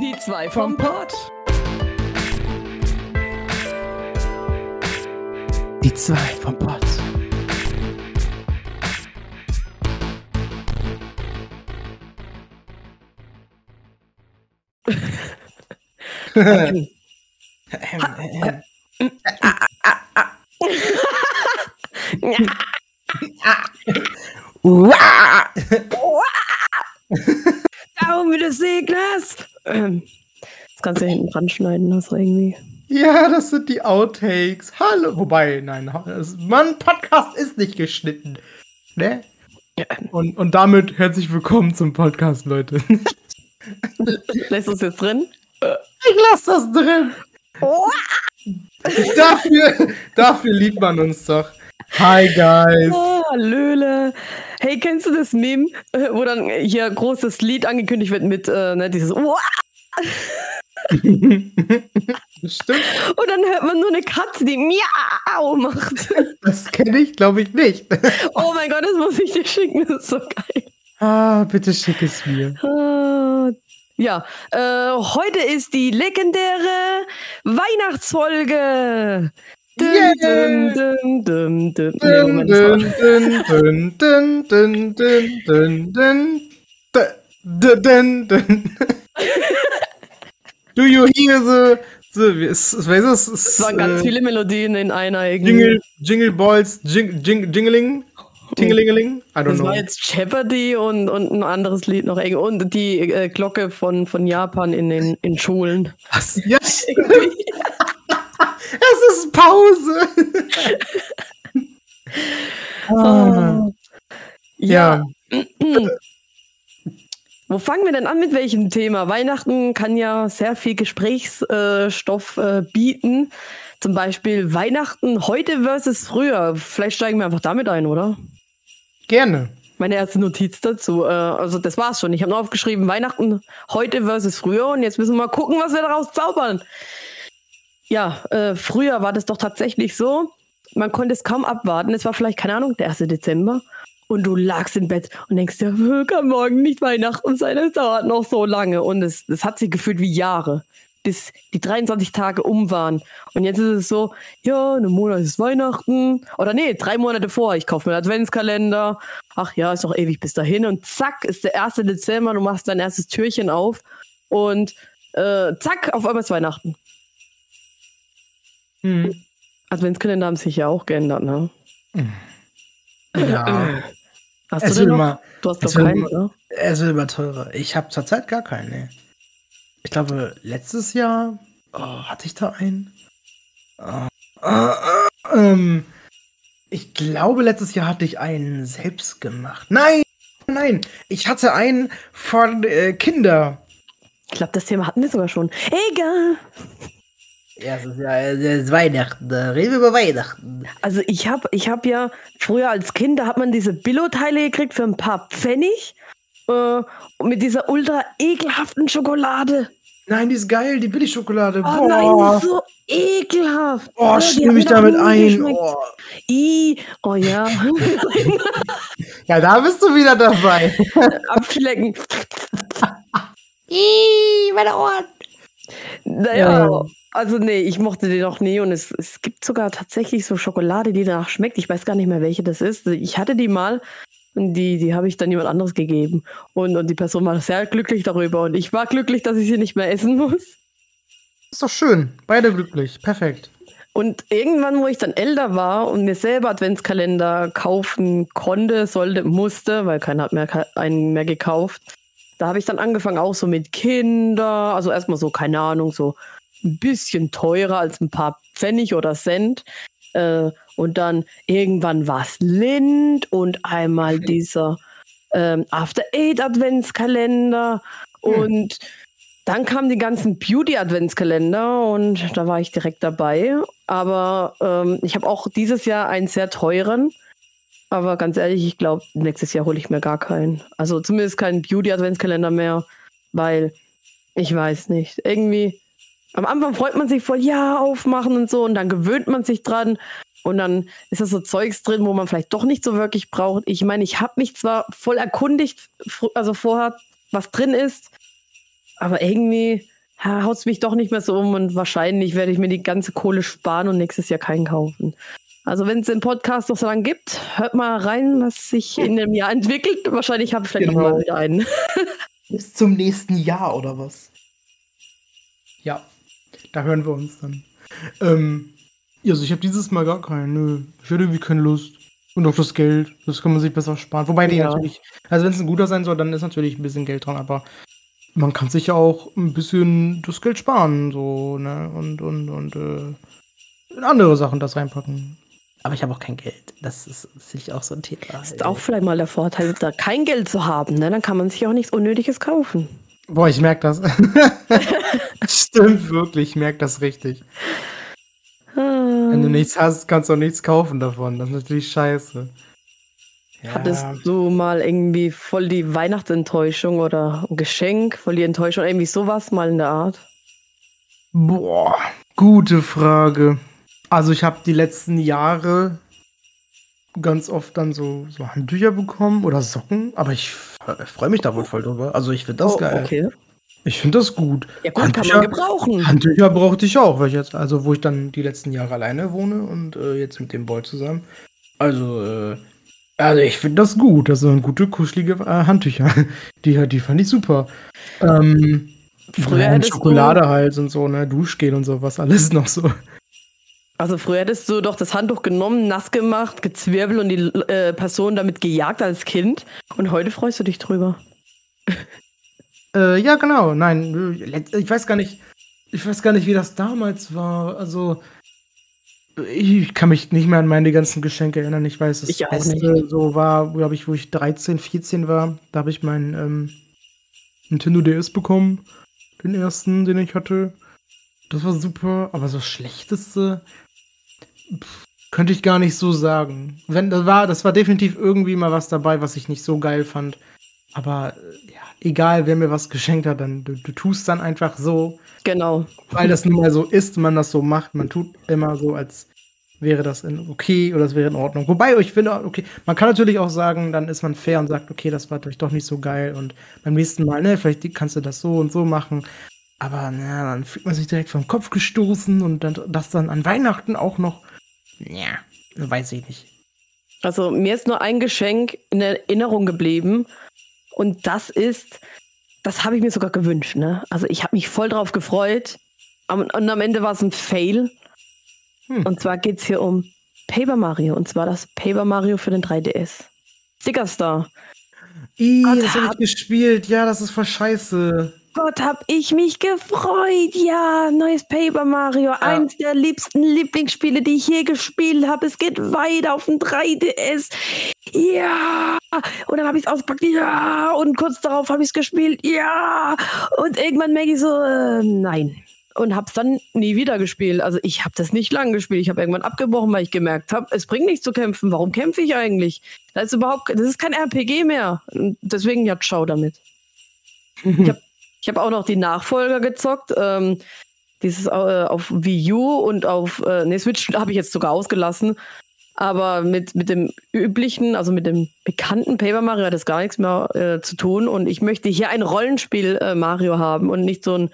Die zwei vom Pott. Die zwei vom Pott. Daumen des Seglers. Ähm, das kannst ja hinten dran schneiden, das irgendwie. Ja, das sind die Outtakes. Hallo. Wobei, nein, Mann, Podcast ist nicht geschnitten. Ne? Ja. Und, und damit herzlich willkommen zum Podcast, Leute. Lässt du es jetzt drin? Ich lass das drin. dafür, dafür liebt man uns doch. Hi, guys. Oh, Löle. Hey, kennst du das Meme, wo dann hier großes Lied angekündigt wird mit äh, ne, dieses Uah! Stimmt, und dann hört man nur eine Katze, die Miau macht. das kenne ich, glaube ich, nicht. oh mein Gott, das muss ich dir schicken, das ist so geil. Ah, bitte schick es mir. Ah, Ja, äh, heute ist die legendäre Weihnachtsfolge. Yeah. Do you hear the, the es, es, was ist es? Es waren ganz äh, viele Melodien in einer irgendwie. Jingle, Jingle Balls, Jing, Jing, Jingling, Tingelingeling, I don't Das know. war jetzt Jeopardy und, und ein anderes Lied noch. Und die äh, Glocke von, von Japan in den in Schulen. Was? Ja, es ist Pause. ah, Ja. ja. Wo fangen wir denn an mit welchem Thema? Weihnachten kann ja sehr viel Gesprächsstoff äh, bieten. Zum Beispiel Weihnachten heute versus früher. Vielleicht steigen wir einfach damit ein, oder? gerne. Meine erste Notiz dazu. Äh, also das war's schon. Ich habe nur aufgeschrieben, Weihnachten heute versus früher und jetzt müssen wir mal gucken, was wir daraus zaubern. Ja, äh, früher war das doch tatsächlich so, man konnte es kaum abwarten. Es war vielleicht, keine Ahnung, der 1. Dezember und du lagst im Bett und denkst dir, "Äh, kann morgen nicht Weihnachten sein, es dauert noch so lange. Und es, es hat sich gefühlt wie Jahre, bis die 23 Tage um waren. Und jetzt ist es so, ja, in einem Monat ist Weihnachten. Oder nee, drei Monate vor, ich kaufe mir einen Adventskalender. Ach ja, ist noch ewig bis dahin. Und zack, ist der 1. Dezember, du machst dein erstes Türchen auf und äh, zack, auf einmal ist Weihnachten. Hm. Adventskalender haben sich ja auch geändert, ne? Ja. Hast Es du denn immer, Du hast doch keinen, oder? es wird immer teurer. Ich habe zurzeit gar keinen, ne. Ich glaube, letztes Jahr oh, hatte ich da einen. Ah, ah, ähm, ich glaube, letztes Jahr hatte ich einen selbst gemacht. Nein, nein, ich hatte einen von äh, Kinder. Ich glaube, das Thema hatten wir sogar schon. Egal. Ja, es ist ja es ist Weihnachten. da Reden wir über Weihnachten. Also ich habe ich hab ja früher als Kind, da hat man diese Billo-Teile gekriegt für ein paar Pfennig. Äh, und mit dieser ultra ekelhaften Schokolade. Nein, die ist geil, die Billigschokolade. Oh nein, so ekelhaft. Oh, die stimme noch damit ein. Oh. I, oh ja. Ja, da bist du wieder dabei. Abschlecken. Ih, meine Ohren. Naja, Ja. Also nee, ich mochte die noch nie und es, es gibt sogar tatsächlich so Schokolade, die danach schmeckt. Ich weiß gar nicht mehr, welche das ist. Ich hatte die mal und die, die habe ich dann jemand anderes gegeben. Und, und die Person war sehr glücklich darüber und ich war glücklich, dass ich sie nicht mehr essen muss. Ist doch schön. Beide glücklich. Perfekt. Und irgendwann, wo ich dann älter war und mir selber Adventskalender kaufen konnte, sollte, musste, weil keiner hat mehr einen mehr gekauft, da habe ich dann angefangen auch so mit Kinder, also erstmal so, keine Ahnung, so ein bisschen teurer als ein paar Pfennig oder Cent. Äh, und dann irgendwann war es Lind und einmal dieser ähm, After Eight Adventskalender Hm. und dann kamen die ganzen Beauty-Adventskalender und da war ich direkt dabei. Aber ähm, ich habe auch dieses Jahr einen sehr teuren. Aber ganz ehrlich, ich glaube, nächstes Jahr hole ich mir gar keinen. Also zumindest keinen Beauty-Adventskalender mehr, weil ich weiß nicht. Irgendwie, am Anfang freut man sich voll, ja, aufmachen und so, und dann gewöhnt man sich dran. Und dann ist da so Zeugs drin, wo man vielleicht doch nicht so wirklich braucht. Ich meine, ich habe mich zwar voll erkundigt, also vorher, was drin ist, aber irgendwie haut es mich doch nicht mehr so um und wahrscheinlich werde ich mir die ganze Kohle sparen und nächstes Jahr keinen kaufen. Also wenn es den Podcast noch so lange gibt, hört mal rein, was sich in dem Jahr entwickelt. Wahrscheinlich habe ich vielleicht genau. mal wieder einen. Bis zum nächsten Jahr oder was? Ja, da hören wir uns dann. Ähm, also ich habe dieses Mal gar keinen. Nö, ich hätte irgendwie keine Lust. Und auch das Geld, das kann man sich besser sparen. Wobei die ja. natürlich, also wenn es ein guter sein soll, dann ist natürlich ein bisschen Geld dran, aber man kann sich ja auch ein bisschen das Geld sparen, so, ne? Und, und, und, äh, in andere Sachen das reinpacken. Aber ich habe auch kein Geld. Das ist sicher auch so ein Thema. Das ist auch vielleicht mal der Vorteil, da kein Geld zu haben, ne? Dann kann man sich auch nichts Unnötiges kaufen. Boah, ich merke das. Stimmt wirklich, ich merke das richtig. Wenn du nichts hast, kannst du auch nichts kaufen davon. Das ist natürlich scheiße. Ja. Hattest du mal irgendwie voll die Weihnachtsenttäuschung oder ein Geschenk, voll die Enttäuschung, irgendwie sowas mal in der Art? Boah, gute Frage. Also ich habe die letzten Jahre ganz oft dann so, so Handtücher bekommen oder Socken, aber ich freue mich da wohl voll drüber. Also ich finde das oh, geil. Okay. Ich finde das gut. Ja gut, Handtücher, kann man gebrauchen. Handtücher brauchte ich auch, weil ich jetzt, also wo ich dann die letzten Jahre alleine wohne und äh, jetzt mit dem Boy zusammen. Also, äh, also ich finde das gut. Das sind gute, kuschelige äh, Handtücher. Die, die fand ich super. Ähm, Früher ja, Schokolade halt und so, ne, Duschgel und sowas, alles noch so. Also früher hättest du doch das Handtuch genommen, nass gemacht, gezwirbelt und die äh, Person damit gejagt als Kind. Und heute freust du dich drüber. Äh, ja, genau. Nein, ich weiß gar nicht. Ich weiß gar nicht, wie das damals war. Also, ich kann mich nicht mehr an meine ganzen Geschenke erinnern. Ich weiß, das ich Beste nicht. so war, glaube ich, wo ich 13, 14 war. Da habe ich meinen ähm, Nintendo DS bekommen. Den ersten, den ich hatte. Das war super. Aber so das Schlechteste pff, könnte ich gar nicht so sagen. Wenn das war, das war definitiv irgendwie mal was dabei, was ich nicht so geil fand. Aber äh, ja, egal, wer mir was geschenkt hat, dann du, du tust dann einfach so. Genau. Weil das nun mal so ist, man das so macht. Man tut immer so, als wäre das in okay oder das wäre in Ordnung. Wobei ich finde, okay, man kann natürlich auch sagen, dann ist man fair und sagt, okay, das war vielleicht doch nicht so geil und beim nächsten Mal, ne, vielleicht kannst du das so und so machen. Aber na, dann fühlt man sich direkt vom Kopf gestoßen und dann, das dann an Weihnachten auch noch. Ja, weiß ich nicht. Also mir ist nur ein Geschenk in Erinnerung geblieben und das ist, das habe ich mir sogar gewünscht. Ne? Also ich habe mich voll drauf gefreut. Und, am Ende war es ein Fail. Hm. Und zwar geht es hier um Paper Mario. Und zwar das Paper Mario für den 3DS. Sticker Star. Ih, das habe ich gespielt. Ja, das ist voll scheiße. Gott, hab ich mich gefreut. Ja, neues Paper Mario. Ja. Eins der liebsten Lieblingsspiele, die ich je gespielt habe. Es geht weiter auf dem 3DS. Ja. Und dann habe ich es ausgepackt. Ja. Und kurz darauf habe ich es gespielt. Ja. Und irgendwann merke ich so, äh, nein. Und habe es dann nie wieder gespielt. Also ich habe das nicht lang gespielt. Ich habe irgendwann abgebrochen, weil ich gemerkt habe, es bringt nichts zu kämpfen. Warum kämpfe ich eigentlich? Das ist überhaupt, das ist kein RPG mehr. Und deswegen ja, ciao damit. ich habe ich habe auch noch die Nachfolger gezockt. Ähm, dieses äh, auf Wii U und auf äh, nee, Switch habe ich jetzt sogar ausgelassen. Aber mit, mit dem üblichen, also mit dem bekannten Paper Mario hat das gar nichts mehr äh, zu tun. Und ich möchte hier ein Rollenspiel äh, Mario haben und nicht so ein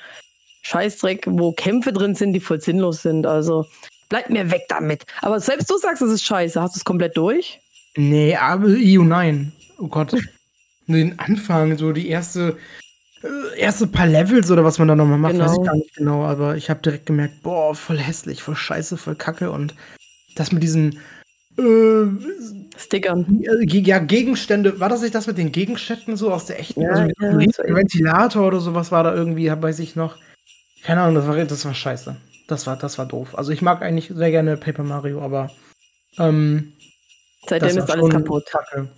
Scheißdreck, wo Kämpfe drin sind, die voll sinnlos sind. Also bleib mir weg damit. Aber selbst du sagst, es ist scheiße. Hast du es komplett durch? Nee, aber EU nein. Oh Gott. Den Anfang, so die erste erste paar Levels oder was man da nochmal macht, genau. weiß ich genau. gar nicht genau, aber ich habe direkt gemerkt, boah, voll hässlich, voll scheiße, voll kacke und das mit diesen äh, Stickern. Ja, Gegenstände, war das nicht das mit den Gegenständen so aus der echten, ja, also mit ja, ein Ventilator oder sowas war da irgendwie, weiß ich noch. Keine Ahnung, das war, das war scheiße. Das war, das war doof. Also ich mag eigentlich sehr gerne Paper Mario, aber ähm, seitdem ist alles kaputt. Kacke.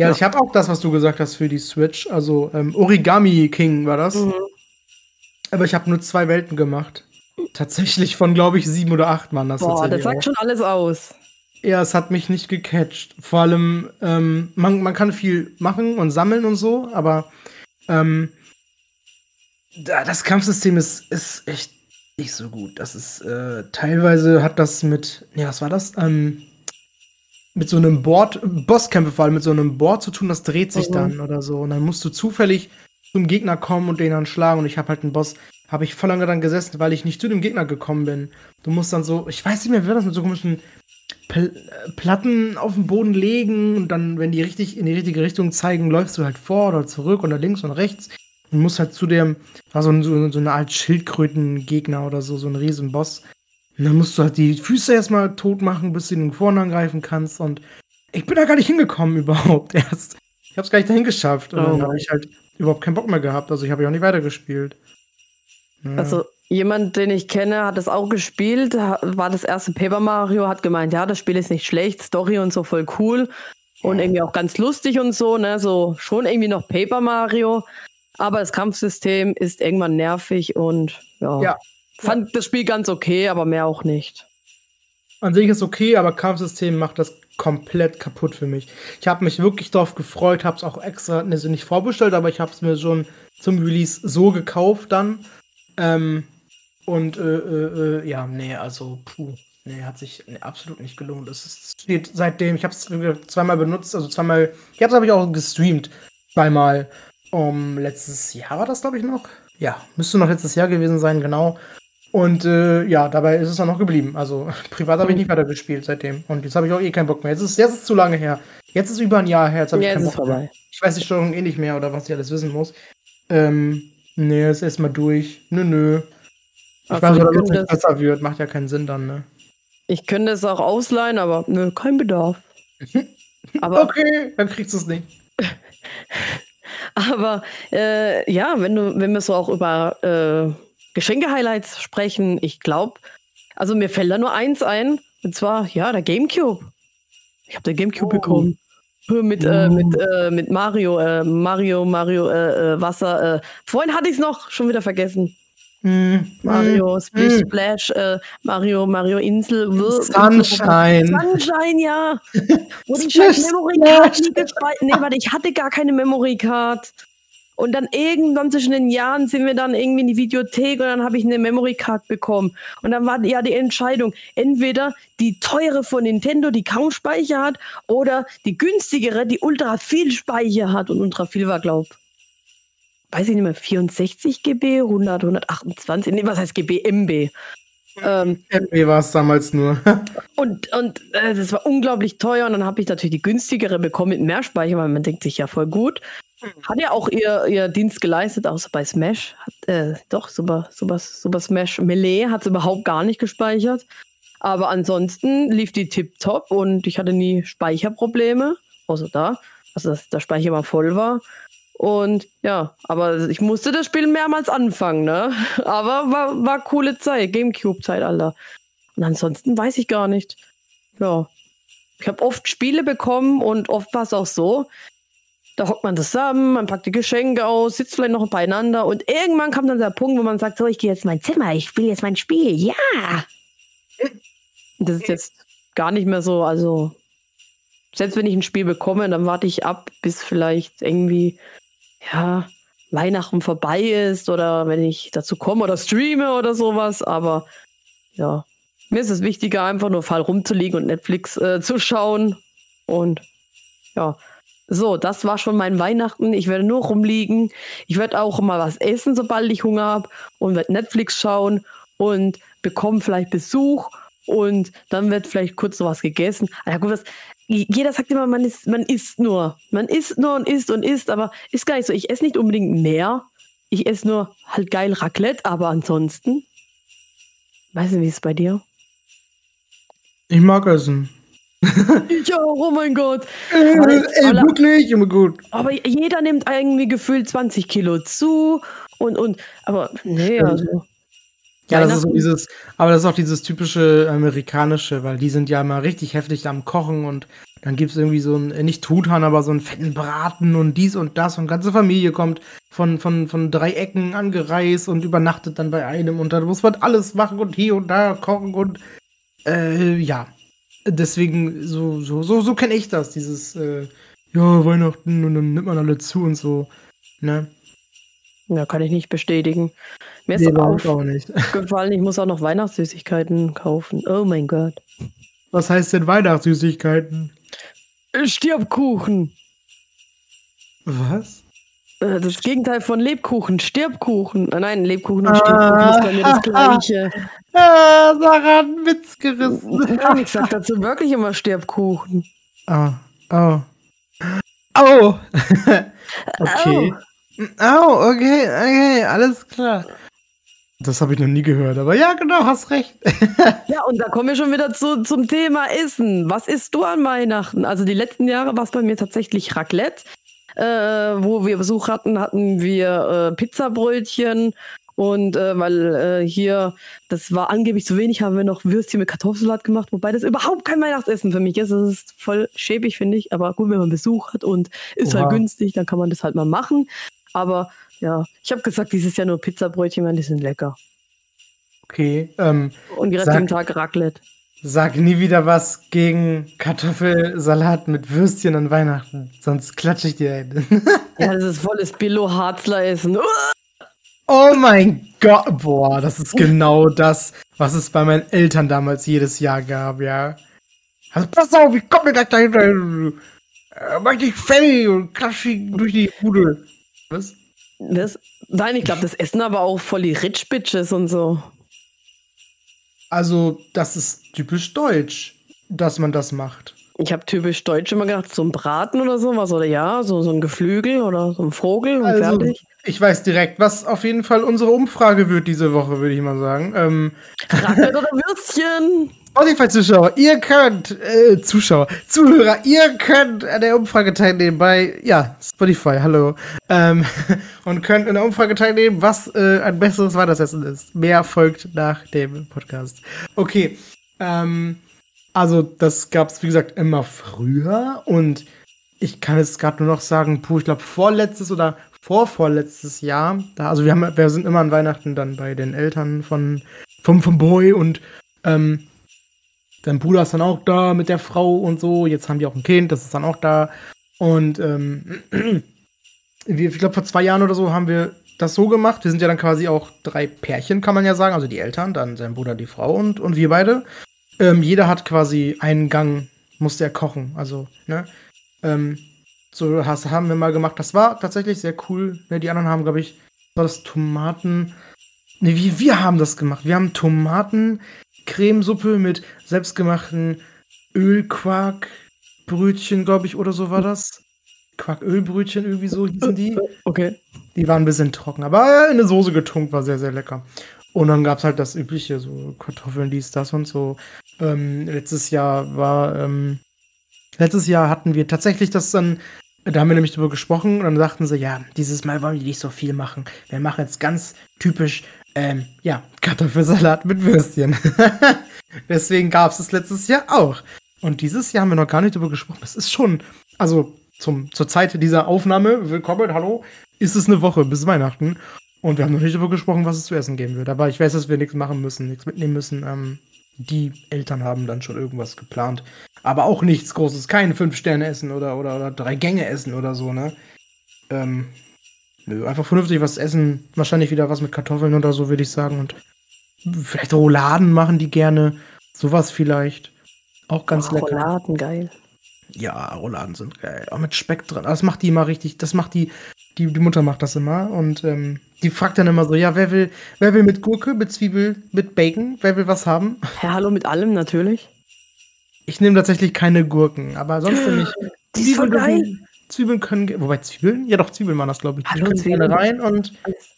Ja, ja. ich habe auch das, was du gesagt hast für die Switch. Also ähm, Origami King war das. Mhm. Aber ich habe nur zwei Welten gemacht. Tatsächlich von, glaube ich, sieben oder acht Mann. Das Boah, das sagt auch. schon alles aus. Ja, es hat mich nicht gecatcht. Vor allem, ähm, man, man kann viel machen und sammeln und so, aber ähm, das Kampfsystem ist, ist echt nicht so gut. Das ist äh, teilweise hat das mit, ja, was war das? Ähm, mit so einem Board, Bosskämpfe vor allem mit so einem Board zu tun, das dreht sich mhm. dann oder so. Und dann musst du zufällig zum Gegner kommen und den dann schlagen. Und ich habe halt einen Boss, habe ich voll lange dann gesessen, weil ich nicht zu dem Gegner gekommen bin. Du musst dann so, ich weiß nicht mehr, wie das mit so komischen Pl Platten auf den Boden legen und dann, wenn die richtig in die richtige Richtung zeigen, läufst du halt vor oder zurück oder links und rechts und musst halt zu dem, war so, so, so eine Art Schildkrötengegner oder so, so ein riesen Boss. Und dann musst du halt die Füße erstmal tot machen, bis du ihn vorne angreifen kannst und ich bin da gar nicht hingekommen überhaupt erst. Ich hab's gar nicht dahin geschafft und oh. dann habe ich halt überhaupt keinen Bock mehr gehabt, also ich habe ja auch nicht weitergespielt. Ja. Also Jemand, den ich kenne, hat es auch gespielt, war das erste Paper Mario, hat gemeint, ja, das Spiel ist nicht schlecht, Story und so voll cool und irgendwie auch ganz lustig und so, ne, so schon irgendwie noch Paper Mario, aber das Kampfsystem ist irgendwann nervig und ja, ja. Fand das Spiel ganz okay, aber mehr auch nicht. An sich ist okay, aber Kampfsystem macht das komplett kaputt für mich. Ich habe mich wirklich darauf gefreut, habe es auch extra, ne, nicht vorbestellt, aber ich habe es mir schon zum Release so gekauft dann. Ähm, und äh, äh, äh, ja, nee, also puh. Nee, hat sich nee, absolut nicht gelohnt. Es steht seitdem, ich habe es zweimal benutzt, also zweimal, ich habe es ich auch gestreamt, zweimal. Um, letztes Jahr war das, glaube ich, noch. Ja, müsste noch letztes Jahr gewesen sein, genau. Und äh, ja, dabei ist es dann noch geblieben. Also privat habe ich nicht weiter gespielt seitdem. Und jetzt habe ich auch eh keinen Bock mehr. Jetzt ist, jetzt ist es zu lange her. Jetzt ist über ein Jahr her. Jetzt habe ich keinen Bock vorbei. mehr. Ich weiß die Steuerung eh nicht mehr oder was ich alles wissen muss. Ähm, nee, ist erstmal durch. Nö, nö. Ich also weiß, dass es nicht besser wird, macht ja keinen Sinn dann, ne? Ich könnte es auch ausleihen, aber nö, kein Bedarf. aber, okay, dann kriegst du es nicht. aber äh, ja, wenn du, wenn wir so auch über äh, Geschenke-Highlights sprechen, ich glaube, also mir fällt da nur eins ein, und zwar, ja, der Gamecube. Ich habe den Gamecube oh. bekommen. Mit, äh, mit, äh, mit Mario, äh, Mario, Mario, äh, äh, Wasser. vorhin hatte ich es noch, schon wieder vergessen. Mm, Mario mm, Splish mm. Splash, äh, Mario, Mario Insel. Sunshine. Sunshine, ja. Wo die scheiß Memory Card nie gespeichert. Nee, warte, ich hatte gar keine Memory Card. Und dann irgendwann zwischen den Jahren sind wir dann irgendwie in die Videothek und dann habe ich eine Memory Card bekommen. Und dann war ja die Entscheidung, entweder die teure von Nintendo, die kaum Speicher hat, oder die günstigere, die ultra viel Speicher hat. Und ultra viel war, glaub weiß ich nicht mehr, 64 GB, 100, 128, nee, was heißt GB? MB. Ähm, MB war es damals nur. und und äh, das war unglaublich teuer und dann habe ich natürlich die günstigere bekommen mit mehr Speicher, weil man denkt sich ja voll gut. Hat ja auch ihr, ihr Dienst geleistet, außer bei Smash. Hat, äh, doch, Super, Super, Super Smash Melee hat es überhaupt gar nicht gespeichert. Aber ansonsten lief die tipptopp und ich hatte nie Speicherprobleme, außer da, also dass der Speicher mal voll war. Und ja, aber ich musste das Spiel mehrmals anfangen, ne? Aber war, war coole Zeit, Gamecube-Zeit, Alter. Und ansonsten weiß ich gar nicht. Ja. Ich habe oft Spiele bekommen und oft war es auch so. Da hockt man zusammen, man packt die Geschenke aus, sitzt vielleicht noch beieinander und irgendwann kam dann der Punkt, wo man sagt, so, ich gehe jetzt in mein Zimmer, ich spiele jetzt mein Spiel, ja. Das ist jetzt gar nicht mehr so, also selbst wenn ich ein Spiel bekomme, dann warte ich ab, bis vielleicht irgendwie ja, Weihnachten vorbei ist oder wenn ich dazu komme oder streame oder sowas. Aber ja, mir ist es wichtiger, einfach nur Fall rumzuliegen und Netflix äh, zu schauen. Und ja, so, das war schon mein Weihnachten. Ich werde nur rumliegen. Ich werde auch mal was essen, sobald ich Hunger habe und werde Netflix schauen und bekomme vielleicht Besuch und dann wird vielleicht kurz so was gegessen. Ja, gut, was, jeder sagt immer, man isst, man isst nur. Man isst nur und isst und isst, aber ist gar nicht so. Ich esse nicht unbedingt mehr. Ich esse nur halt geil Raclette, aber ansonsten. Weiß nicht, wie ist es bei dir? Ich mag essen. ich auch, oh mein Gott. Äh, ey, wirklich, immer gut. Aber jeder nimmt irgendwie gefühlt 20 Kilo zu und, und, aber nee, also. Ja, das ist so dieses, aber das ist auch dieses typische amerikanische, weil die sind ja immer richtig heftig am Kochen und dann gibt es irgendwie so ein, äh, nicht Truthahn, aber so einen fetten Braten und dies und das und ganze Familie kommt von, von, von drei Ecken angereist und übernachtet dann bei einem und dann muss man alles machen und hier und da kochen und äh, ja. Deswegen, so, so, so, so kenne ich das, dieses, äh, ja, Weihnachten und dann nimmt man alle zu und so, ne? Ja, kann ich nicht bestätigen. Mir ist nee, aufgefallen, ich muss auch noch Weihnachtssüßigkeiten kaufen. Oh mein Gott. Was heißt denn Weihnachtssüßigkeiten? Stirbkuchen. Was? Äh, das Gegenteil von Lebkuchen, Stirbkuchen. Äh, nein, Lebkuchen und Stirbkuchen ist bei mir das Gleiche. Ah, Sarah hat einen Witz gerissen. Nein, ich sag dazu wirklich immer Stirbkuchen. Oh, oh. Oh! okay. Oh, okay, okay, alles klar. Das habe ich noch nie gehört, aber ja, genau, hast recht. ja, und da kommen wir schon wieder zu, zum Thema Essen. Was isst du an Weihnachten? Also die letzten Jahre war es bei mir tatsächlich Raclette. Äh, wo wir Besuch hatten, hatten wir äh, Pizzabrötchen und äh, weil äh, hier, das war angeblich zu wenig, haben wir noch Würstchen mit Kartoffelsalat gemacht, wobei das überhaupt kein Weihnachtsessen für mich ist. Das ist voll schäbig, finde ich. Aber gut, wenn man Besuch hat und ist halt Oha. halt günstig, dann kann man das halt mal machen. Aber ja, ich habe gesagt, dieses Jahr nur Pizzabrötchen, weil die sind lecker. Okay. Ähm, und die restlichen Tag Raclette. Sag nie wieder was gegen Kartoffelsalat mit Würstchen an Weihnachten, sonst klatsche ich dir ein. ja, das ist volles Billo-Harzler-Essen. Oh mein Gott, boah, das ist genau das, was es bei meinen Eltern damals jedes Jahr gab, ja. Also pass auf, ich komme gleich dahinter. Äh, mach dich fertig und klatsch durch die Bude. Was? Das, nein, ich glaube, das essen aber auch voll die Rich Bitches und so. Also, das ist typisch deutsch, dass man das macht. Ich habe typisch deutsch immer gedacht, so ein Braten oder sowas, oder ja, so, so ein Geflügel oder so ein Vogel und also, fertig. Ich weiß direkt, was auf jeden Fall unsere Umfrage wird diese Woche, würde ich mal sagen. Ähm, Raclette oder Würstchen? Spotify-Zuschauer, ihr könnt, äh, Zuschauer, Zuhörer, ihr könnt an der Umfrage teilnehmen bei, ja, Spotify, hallo. Ähm, und könnt in der Umfrage teilnehmen, was äh, ein besseres Weihnachtsessen ist. Mehr folgt nach dem Podcast. Okay, ähm, also das gab es, wie gesagt, immer früher und ich kann jetzt gerade nur noch sagen, puh, ich glaube vorletztes oder vorvorletztes Jahr, da, also wir haben, wir sind immer an Weihnachten dann bei den Eltern von vom, vom Boy und ähm, Dein Bruder ist dann auch da mit der Frau und so. Jetzt haben die auch ein Kind, das ist dann auch da. Und ähm, ich glaube, vor zwei Jahren oder so haben wir das so gemacht. Wir sind ja dann quasi auch drei Pärchen, kann man ja sagen. Also die Eltern, dann sein Bruder, die Frau und, und wir beide. Ähm, jeder hat quasi einen Gang, musste er kochen. Also, ne? Ähm, so hast, haben wir mal gemacht. Das war tatsächlich sehr cool. Ne, die anderen haben, glaube ich, war das Tomaten. Ne, wie wir haben das gemacht. Wir haben Tomaten Cremesuppe mit selbstgemachten Ölquarkbrötchen, glaube ich, oder so war das. Quarkölbrötchen, irgendwie so hießen die. Okay. Die waren ein bisschen trocken, aber in eine Soße getunkt, war sehr, sehr lecker. Und dann gab es halt das übliche, so Kartoffeln, dies, das und so. Ähm, letztes Jahr war, ähm, letztes Jahr hatten wir tatsächlich das dann, da haben wir nämlich drüber gesprochen und dann sagten sie, ja, dieses Mal wollen wir nicht so viel machen. Wir machen jetzt ganz typisch ähm, ja, Kartoffelsalat mit Würstchen. Deswegen gab es es letztes Jahr auch. Und dieses Jahr haben wir noch gar nicht darüber gesprochen. Das ist schon, also zum, zur Zeit dieser Aufnahme, willkommen, hallo, ist es eine Woche bis Weihnachten. Und wir haben noch nicht darüber gesprochen, was es zu essen geben wird. Aber ich weiß, dass wir nichts machen müssen, nichts mitnehmen müssen. Ähm, die Eltern haben dann schon irgendwas geplant. Aber auch nichts Großes, kein Fünf-Sterne-Essen oder, oder, oder Drei-Gänge-Essen oder so, ne? Ähm, Nö, einfach vernünftig was essen. Wahrscheinlich wieder was mit Kartoffeln oder so, würde ich sagen. Und vielleicht Rouladen machen die gerne. Sowas vielleicht. Auch ganz oh, lecker. Rouladen, geil. Ja, Rouladen sind geil. Auch mit Speck dran. Das macht die immer richtig. Das macht die. Die, die Mutter macht das immer. Und ähm, die fragt dann immer so: Ja, wer will, wer will mit Gurke, mit Zwiebel, mit Bacon? Wer will was haben? Ja, hallo, mit allem natürlich. Ich nehme tatsächlich keine Gurken, aber sonst nicht. Die ist voll geil. Zwiebeln können, wobei Zwiebeln, ja doch, Zwiebeln waren das, glaube ich. Die Hallo, können Zwiebeln. rein und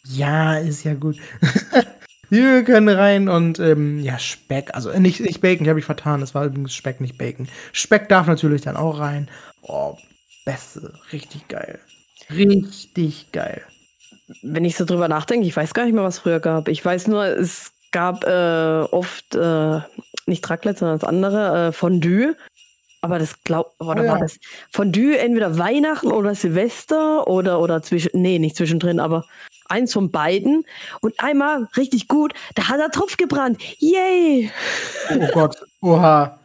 ja, ist ja gut. Zwiebeln können rein und ähm, ja, Speck, also nicht, nicht Bacon, ich habe ich vertan, das war übrigens Speck, nicht Bacon. Speck darf natürlich dann auch rein. Oh, beste, richtig geil. Richtig geil. Wenn ich so drüber nachdenke, ich weiß gar nicht mehr, was früher gab. Ich weiß nur, es gab äh, oft äh, nicht Raclette, sondern das andere, äh, Fondue. Aber das glaub, oder oh, ja. war das Fondue entweder Weihnachten oder Silvester oder oder zwischen nee, nicht zwischendrin, aber eins von beiden und einmal richtig gut, da hat er Topf gebrannt. Yay! Oh Gott, oha.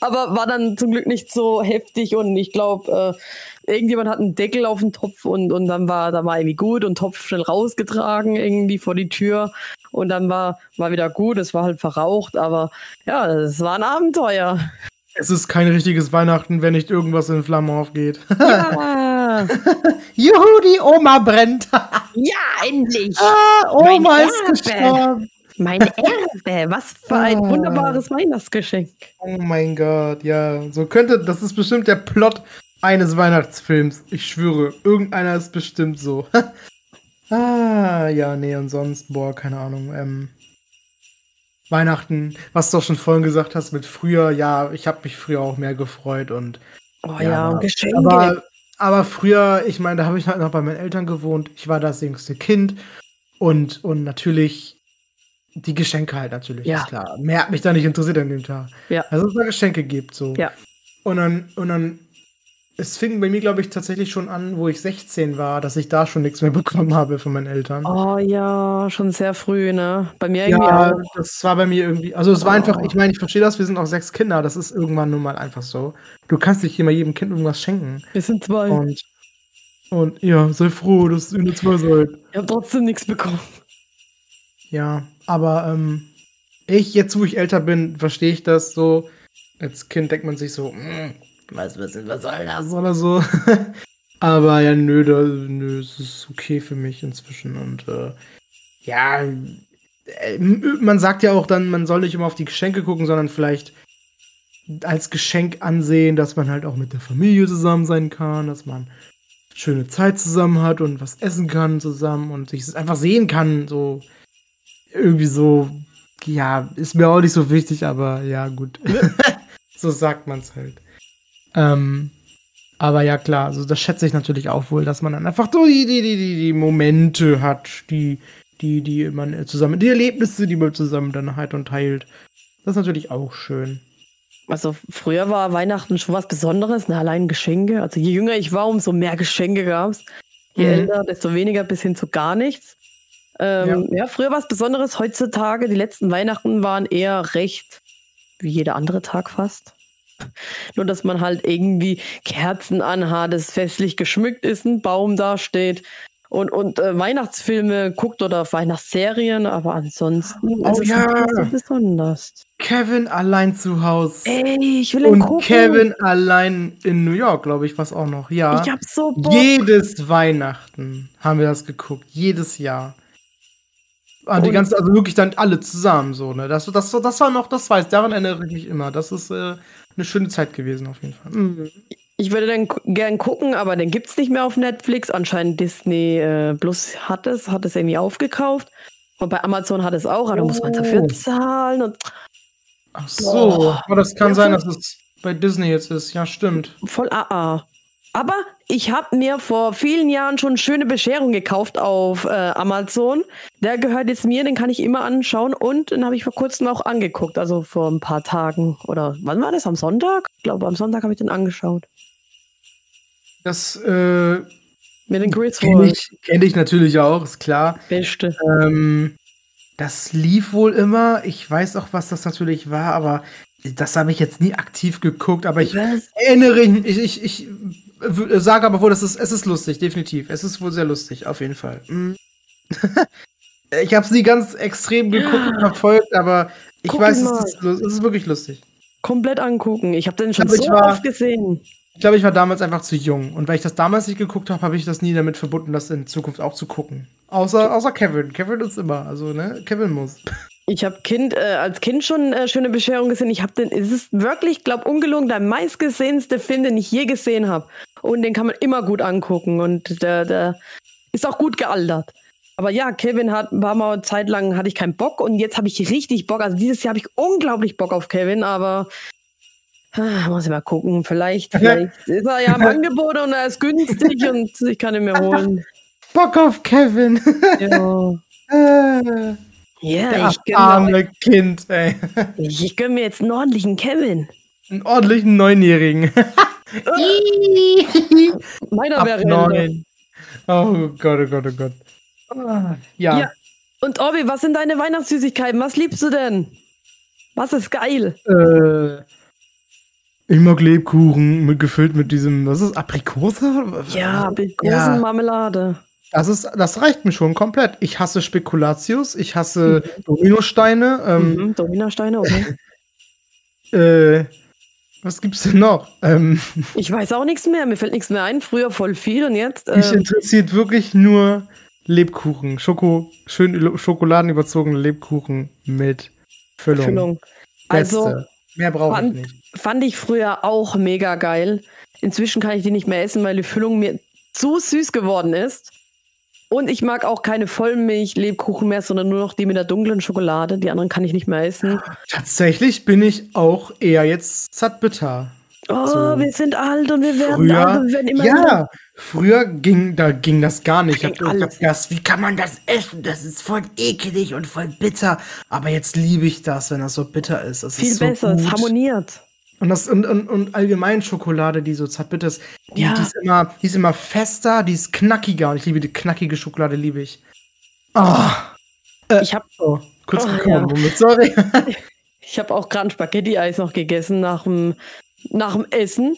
Aber war dann zum Glück nicht so heftig und ich glaube, äh, irgendjemand hat einen Deckel auf den Topf und, und dann war da war irgendwie gut und Topf schnell rausgetragen irgendwie vor die Tür und dann war war wieder gut. Es war halt verraucht, aber ja, es war ein Abenteuer. Es ist kein richtiges Weihnachten, wenn nicht irgendwas in Flammen aufgeht. ja. Juhu, die Oma brennt. ja, endlich. Ah, Oma ist gestorben. Meine Erbe, was für ein ah. wunderbares Weihnachtsgeschenk. Oh mein Gott, ja. So könnte, das ist bestimmt der Plot eines Weihnachtsfilms. Ich schwöre, irgendeiner ist bestimmt so. ah, ja, nee, und sonst, boah, keine Ahnung. Ähm, Weihnachten, was du auch schon vorhin gesagt hast mit früher, ja, ich habe mich früher auch mehr gefreut und. Oh ja, ja Geschenke. Aber, aber früher, ich meine, da habe ich halt noch bei meinen Eltern gewohnt. Ich war das jüngste Kind und, und natürlich die Geschenke halt natürlich, ja. ist klar. Mehr hat mich da nicht interessiert an dem Tag. Ja. Also es da Geschenke gibt, so. Ja. Und dann, und dann es fing bei mir, glaube ich, tatsächlich schon an, wo ich 16 war, dass ich da schon nichts mehr bekommen habe von meinen Eltern. Oh ja, schon sehr früh, ne? Bei mir irgendwie. Ja, auch. das war bei mir irgendwie. Also, es war oh. einfach, ich meine, ich verstehe das, wir sind auch sechs Kinder, das ist irgendwann nun mal einfach so. Du kannst nicht immer jedem Kind irgendwas schenken. Wir sind zwei. Und, und ja, sei froh, dass ihr nur zwei seid. Ich habe trotzdem nichts bekommen. Ja, aber ähm, ich, jetzt wo ich älter bin, verstehe ich das so. Als Kind denkt man sich so, mm, was, was, was soll das oder so. Aber ja, nö, da, nö, es ist okay für mich inzwischen. Und äh, ja, äh, man sagt ja auch dann, man soll nicht immer auf die Geschenke gucken, sondern vielleicht als Geschenk ansehen, dass man halt auch mit der Familie zusammen sein kann, dass man schöne Zeit zusammen hat und was essen kann zusammen und sich einfach sehen kann, so irgendwie so, ja, ist mir auch nicht so wichtig, aber ja, gut. so sagt man es halt. Ähm, aber ja, klar, also das schätze ich natürlich auch wohl, dass man dann einfach so die, die, die, die Momente hat, die, die, die man zusammen, die Erlebnisse, die man zusammen dann halt und teilt. Das ist natürlich auch schön. Also früher war Weihnachten schon was Besonderes, ne? allein Geschenke. Also je jünger ich war, umso mehr Geschenke gab es. Je mhm. älter, desto weniger bis hin zu gar nichts. Ähm, ja. ja, früher war es Besonderes. Heutzutage, die letzten Weihnachten waren eher recht wie jeder andere Tag fast. Nur, dass man halt irgendwie Kerzen anhat, es festlich geschmückt ist, ein Baum dasteht und, und äh, Weihnachtsfilme guckt oder Weihnachtsserien, aber ansonsten oh, ist ja. es so besonders. Kevin allein zu Hause. Ey, ich will Und gucken. Kevin allein in New York, glaube ich, was auch noch. Ja. Ich hab so Bock. Jedes Weihnachten haben wir das geguckt. Jedes Jahr. Ah, die ganze, also wirklich dann alle zusammen so, ne? Das, das, das war noch, das weiß, daran erinnere ich mich immer. Das ist äh, eine schöne Zeit gewesen, auf jeden Fall. Mhm. Ich würde dann gern gucken, aber den gibt es nicht mehr auf Netflix. Anscheinend Disney äh, Plus hat es, hat es irgendwie aufgekauft. Und bei Amazon hat es auch, aber da muss man dafür oh. zahlen. Und Ach so, aber das kann ja, sein, dass es bei Disney jetzt ist. Ja, stimmt. Voll AA. Aber ich habe mir vor vielen Jahren schon schöne Bescherung gekauft auf äh, Amazon. Der gehört jetzt mir, den kann ich immer anschauen. Und den habe ich vor kurzem auch angeguckt, also vor ein paar Tagen. Oder wann war das? Am Sonntag? Ich glaube, am Sonntag habe ich den angeschaut. Das, äh. Mit den Chris Kenne ich, kenn ich natürlich auch, ist klar. Beste. Ähm, das lief wohl immer. Ich weiß auch, was das natürlich war, aber das habe ich jetzt nie aktiv geguckt. Aber ich was? erinnere mich, ich, ich, ich sage aber wohl, das ist, es ist lustig, definitiv. Es ist wohl sehr lustig, auf jeden Fall. Mhm. ich habe es nie ganz extrem geguckt und verfolgt, aber ich Guck weiß, es ist, es ist, wirklich lustig. Komplett angucken. Ich habe den schon so war, oft gesehen. Ich glaube, ich war damals einfach zu jung. Und weil ich das damals nicht geguckt habe, habe ich das nie damit verbunden, das in Zukunft auch zu gucken. Außer, außer Kevin. Kevin ist immer. Also, ne? Kevin muss. Ich habe Kind, äh, als Kind schon äh, schöne Bescherung gesehen. Ich habe den, es ist wirklich, glaube ungelogen, der meistgesehenste Film, den ich je gesehen habe. Und den kann man immer gut angucken. Und der, der ist auch gut gealtert. Aber ja, Kevin hat war mal Zeit lang hatte ich keinen Bock und jetzt habe ich richtig Bock. Also dieses Jahr habe ich unglaublich Bock auf Kevin, aber ah, muss ich mal gucken. Vielleicht, vielleicht ist er ja im Angebot und er ist günstig und ich kann ihn mir holen. Bock auf Kevin. ja. Äh. Ja, Der ich arme mir, Kind, ey. Ich, ich gönne mir jetzt einen ordentlichen Kevin. Einen ordentlichen Neunjährigen. Meiner wäre neun. Oh Gott, oh Gott, oh Gott. Ah, ja. ja. Und Orbi, was sind deine Weihnachtssüßigkeiten? Was liebst du denn? Was ist geil? Äh, ich mag Lebkuchen mit, gefüllt mit diesem, was ist Aprikose? Ja, Aprikosenmarmelade. Ja. Das ist, das reicht mir schon komplett. Ich hasse Spekulatius, ich hasse mhm. Dominosteine. Ähm, mhm, Dominosteine, okay. äh, Was gibt's denn noch? Ähm, Ich weiß auch nichts mehr. Mir fällt nichts mehr ein. Früher voll viel und jetzt. mich ähm, interessiert wirklich nur Lebkuchen. Schoko, schön schokoladenüberzogene Lebkuchen mit Füllung. Füllung. Beste. Also Mehr brauche ich nicht. fand ich früher auch mega geil. Inzwischen kann ich die nicht mehr essen, weil die Füllung mir zu süß geworden ist. Und ich mag auch keine Vollmilch-Lebkuchen mehr, sondern nur noch die mit der dunklen Schokolade. Die anderen kann ich nicht mehr essen. Tatsächlich bin ich auch eher jetzt Zartbitter. Oh, So. wir sind alt und wir werden Früher, alt und wir werden immer ja, früher ging, da ging das gar nicht. Ich Da ich hab alles. das, wie kann man das essen? Das ist voll ekelig und voll bitter. Aber jetzt liebe ich das, wenn das so bitter ist. Das Viel ist so besser, es gut. harmoniert. Und, das, und, und, und allgemein Schokolade, die so zartbitter ist, die, Ja. die, ist immer, die ist immer fester, die ist knackiger. Und ich liebe die knackige Schokolade, liebe ich. Ah, Ich habe oh, kurz Oh, gekommen, ja. Sorry. ich hab auch gerade Spaghetti-Eis noch gegessen nach dem, nach dem Essen.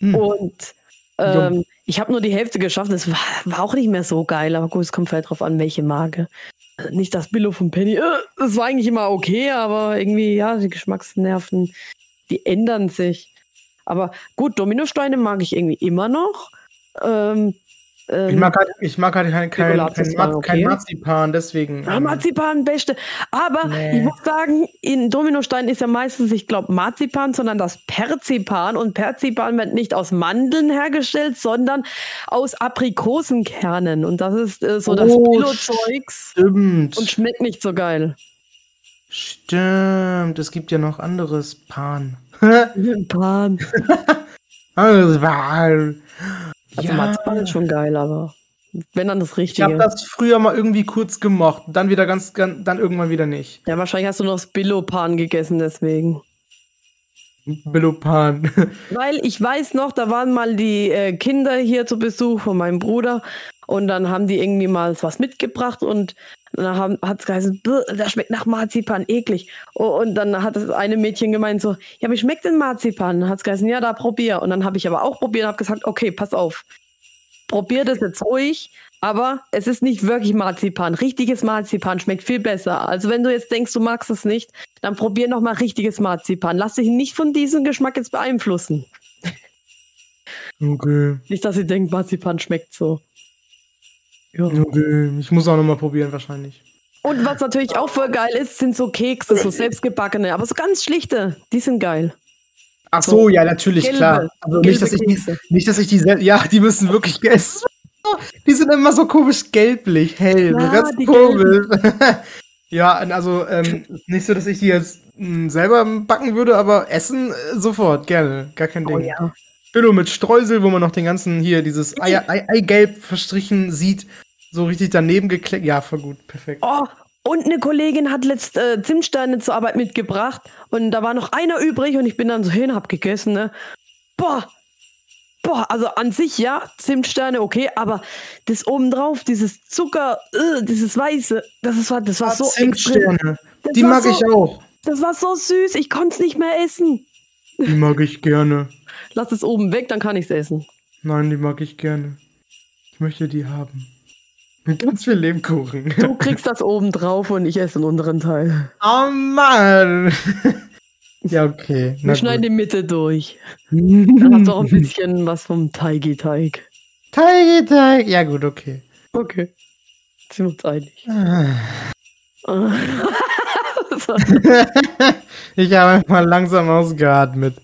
Hm. Und ähm, ich habe nur die Hälfte geschafft. Es war, war auch nicht mehr so geil, aber gut, es kommt vielleicht drauf an, welche Marke. Äh, Nicht das Billo von Penny. Äh, Das war eigentlich immer okay, aber irgendwie, ja, die Geschmacksnerven, die ändern sich. Aber gut, Dominosteine mag ich irgendwie immer noch. Ähm, ähm, Ich mag halt, ich mag halt kein, kein, kein, war Maz- okay. kein Marzipan, deswegen. Ja, ähm, Marzipan, beste. Aber Nee. ich muss sagen, in Dominostein ist ja meistens, ich glaube, Marzipan, sondern das Perzipan. Und Perzipan wird nicht aus Mandeln hergestellt, sondern aus Aprikosenkernen. Und das ist äh, so das Oh, Billo-Zeugs Stimmt. und schmeckt nicht so geil. Stimmt. Es gibt ja noch anderes Pan. Pan. anderes Pan. Also ja. Marzipan ist schon geil, aber wenn dann das Ich habe Richtige. das früher mal irgendwie kurz gemocht, dann wieder ganz, ganz dann irgendwann wieder nicht. ja, wahrscheinlich hast du noch das Billo-Pan gegessen, deswegen. Billopan. Weil ich weiß noch, da waren mal die äh, Kinder hier zu Besuch von meinem Bruder und dann haben die irgendwie mal was mitgebracht und dann hat es geheißen, "Bäh, das schmeckt nach Marzipan, eklig. Oh, und dann hat das eine Mädchen gemeint so, ja, wie schmeckt denn Marzipan? Dann hat es geheißen, ja, da probier. Und dann habe ich aber auch probiert und habe gesagt, okay, pass auf, probier das jetzt ruhig, aber es ist nicht wirklich Marzipan. Richtiges Marzipan schmeckt viel besser. Also wenn du jetzt denkst, du magst es nicht, dann probier noch mal richtiges Marzipan. Lass dich nicht von diesem Geschmack jetzt beeinflussen. Okay. Nicht, dass ihr denkt, Marzipan schmeckt so. Ja. Ich muss auch noch mal probieren wahrscheinlich. Und was natürlich auch voll geil ist, sind so Kekse, so selbstgebackene, aber so ganz schlichte. Die sind geil. Ach so, ja, natürlich, Gelbe- klar. Also nicht, dass ich die, nicht, dass ich die, ja, die müssen wirklich, es- die sind immer so komisch gelblich, hell, so Ja, ganz komisch. ja, also ähm, nicht so, dass ich die jetzt mh, selber backen würde, aber essen äh, sofort, gerne, gar kein Ding. Oh ja. Billo mit Streusel, wo man noch den ganzen hier dieses Ei, Ei, Eigelb verstrichen sieht, so richtig daneben gekleckt. Ja, voll gut, perfekt. Oh, und eine Kollegin hat letzt äh, Zimtsteine zur Arbeit mitgebracht und da war noch einer übrig und ich bin dann so hin, hab gegessen, ne? Boah, boah, also an sich ja, Zimtsteine, okay, aber das obendrauf, dieses Zucker, äh, dieses Weiße, das, ist, das war so extrem. Zimtsterne, die war mag so- ich auch. Das war so süß, ich konnte es nicht mehr essen. Die mag ich gerne. Lass es oben weg, dann kann ich es essen. Nein, die mag ich gerne. Ich möchte die haben. Mit ganz viel Lebkuchen. Du kriegst das oben drauf und ich esse den unteren Teil. Oh Mann. ja, okay. Wir schneiden die Mitte durch. Dann hast du auch ein bisschen was vom Teigi-Teig. Teig, Teig. Ja, gut, okay. Okay. Sind wir uns einig. Ah. Ich habe einfach langsam ausgeatmet.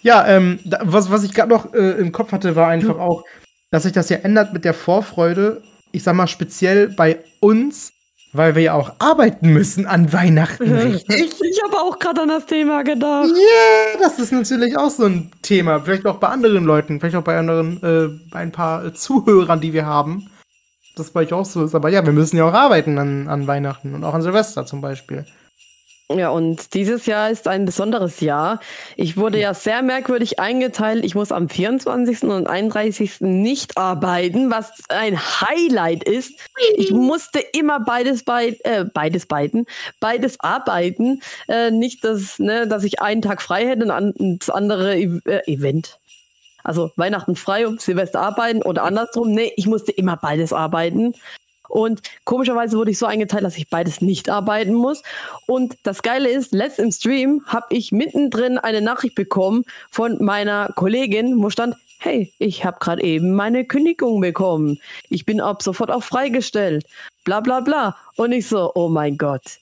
Ja, ähm, was, was ich gerade noch äh, im Kopf hatte, war einfach auch, dass sich das ja ändert mit der Vorfreude. Ich sag mal speziell bei uns, weil wir ja auch arbeiten müssen an Weihnachten, richtig? Ich habe auch gerade an das Thema gedacht. Ja, das ist natürlich auch so ein Thema. Vielleicht auch bei anderen Leuten, vielleicht auch bei anderen, äh, bei ein paar äh, Zuhörern, die wir haben. Das bei euch auch so ist. Aber ja, wir müssen ja auch arbeiten an, an Weihnachten und auch an Silvester zum Beispiel. Ja, und dieses Jahr ist ein besonderes Jahr. Ich wurde ja sehr merkwürdig eingeteilt. Ich muss am 24. und 31. nicht arbeiten, was ein Highlight ist. Ich musste immer beides bei, äh, beides beiden, beides arbeiten. Äh, nicht, dass, ne, dass ich einen Tag frei hätte und das andere äh, Event. Also Weihnachten frei und Silvester arbeiten oder andersrum. Nee, ich musste immer beides arbeiten. Und komischerweise wurde ich so eingeteilt, dass ich beides nicht arbeiten muss. Und das Geile ist, letzt im Stream habe ich mittendrin eine Nachricht bekommen von meiner Kollegin, wo stand, hey, ich habe gerade eben meine Kündigung bekommen. Ich bin ab sofort auch freigestellt. Bla bla bla. Und ich so, oh mein Gott.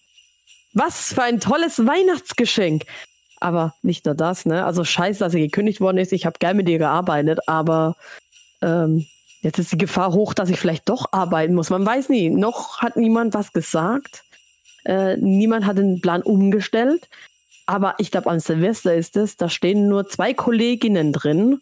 Was für ein tolles Weihnachtsgeschenk. Aber nicht nur das, ne? Also scheiße, dass sie gekündigt worden ist. Ich habe gern mit ihr gearbeitet, aber ähm, jetzt ist die Gefahr hoch, dass ich vielleicht doch arbeiten muss. Man weiß nie. Noch hat niemand was gesagt. Äh, niemand hat den Plan umgestellt. Aber ich glaube, an Silvester ist es, da stehen nur zwei Kolleginnen drin.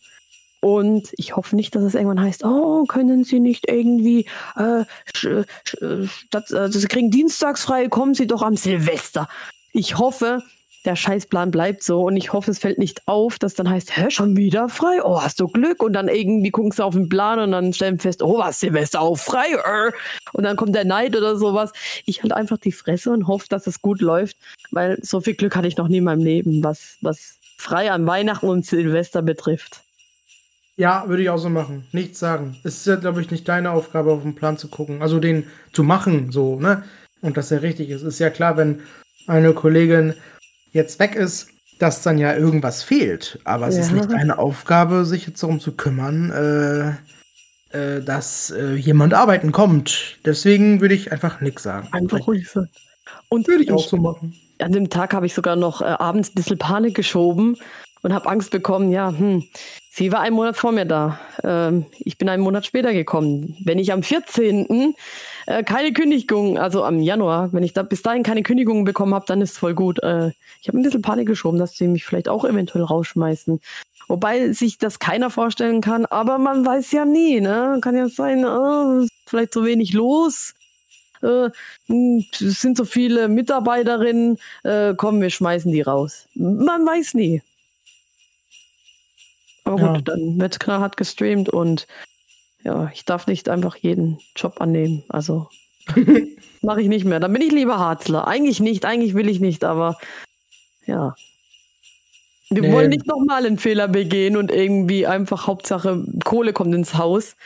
Und ich hoffe nicht, dass es irgendwann heißt, oh, können Sie nicht irgendwie, äh, statt, äh, Sie kriegen dienstags frei, kommen Sie doch am Silvester. Ich hoffe, der Scheißplan bleibt so und ich hoffe, es fällt nicht auf, dass dann heißt, hä, schon wieder frei? Oh, hast du Glück? Und dann irgendwie gucken sie auf den Plan und dann stellen fest, oh, was, Silvester auch frei? Äh. Und dann kommt der Neid oder sowas. Ich halte einfach die Fresse und hoffe, dass es gut läuft, weil so viel Glück hatte ich noch nie in meinem Leben, was, was frei an Weihnachten und Silvester betrifft. Ja, würde ich auch so machen. Nichts sagen. Es ist ja, glaube ich, nicht deine Aufgabe, auf den Plan zu gucken. Also den zu machen, so, ne? Und dass er richtig ist. Ist ja klar, wenn eine Kollegin jetzt weg ist, dass dann ja irgendwas fehlt. Aber es ja. ist nicht deine Aufgabe, sich jetzt darum zu kümmern, äh, äh, dass äh, jemand arbeiten kommt. Deswegen würde ich einfach nichts sagen. Einfach ruhig sein. Und würde ich auch so machen. An dem Tag habe ich sogar noch äh, abends ein bisschen Panik geschoben und habe Angst bekommen, ja, hm, sie war einen Monat vor mir da. Ähm, ich bin einen Monat später gekommen. Wenn ich am 14. Äh, keine Kündigung, also am Januar, wenn ich da bis dahin keine Kündigung bekommen habe, dann ist es voll gut. Äh, ich habe ein bisschen Panik geschoben, dass sie mich vielleicht auch eventuell rausschmeißen. Wobei sich das keiner vorstellen kann, aber man weiß ja nie, ne? Kann ja sein, äh, vielleicht so wenig los. Äh, hm, es sind so viele Mitarbeiterinnen, äh, komm, wir schmeißen die raus. Man weiß nie. Aber gut, ja. dann wird knallhart gestreamt und ja, ich darf nicht einfach jeden Job annehmen. Also mache ich nicht mehr. Dann bin ich lieber Harzler. Eigentlich nicht, eigentlich will ich nicht, aber ja. Wir nee. wollen nicht nochmal einen Fehler begehen und irgendwie einfach Hauptsache Kohle kommt ins Haus.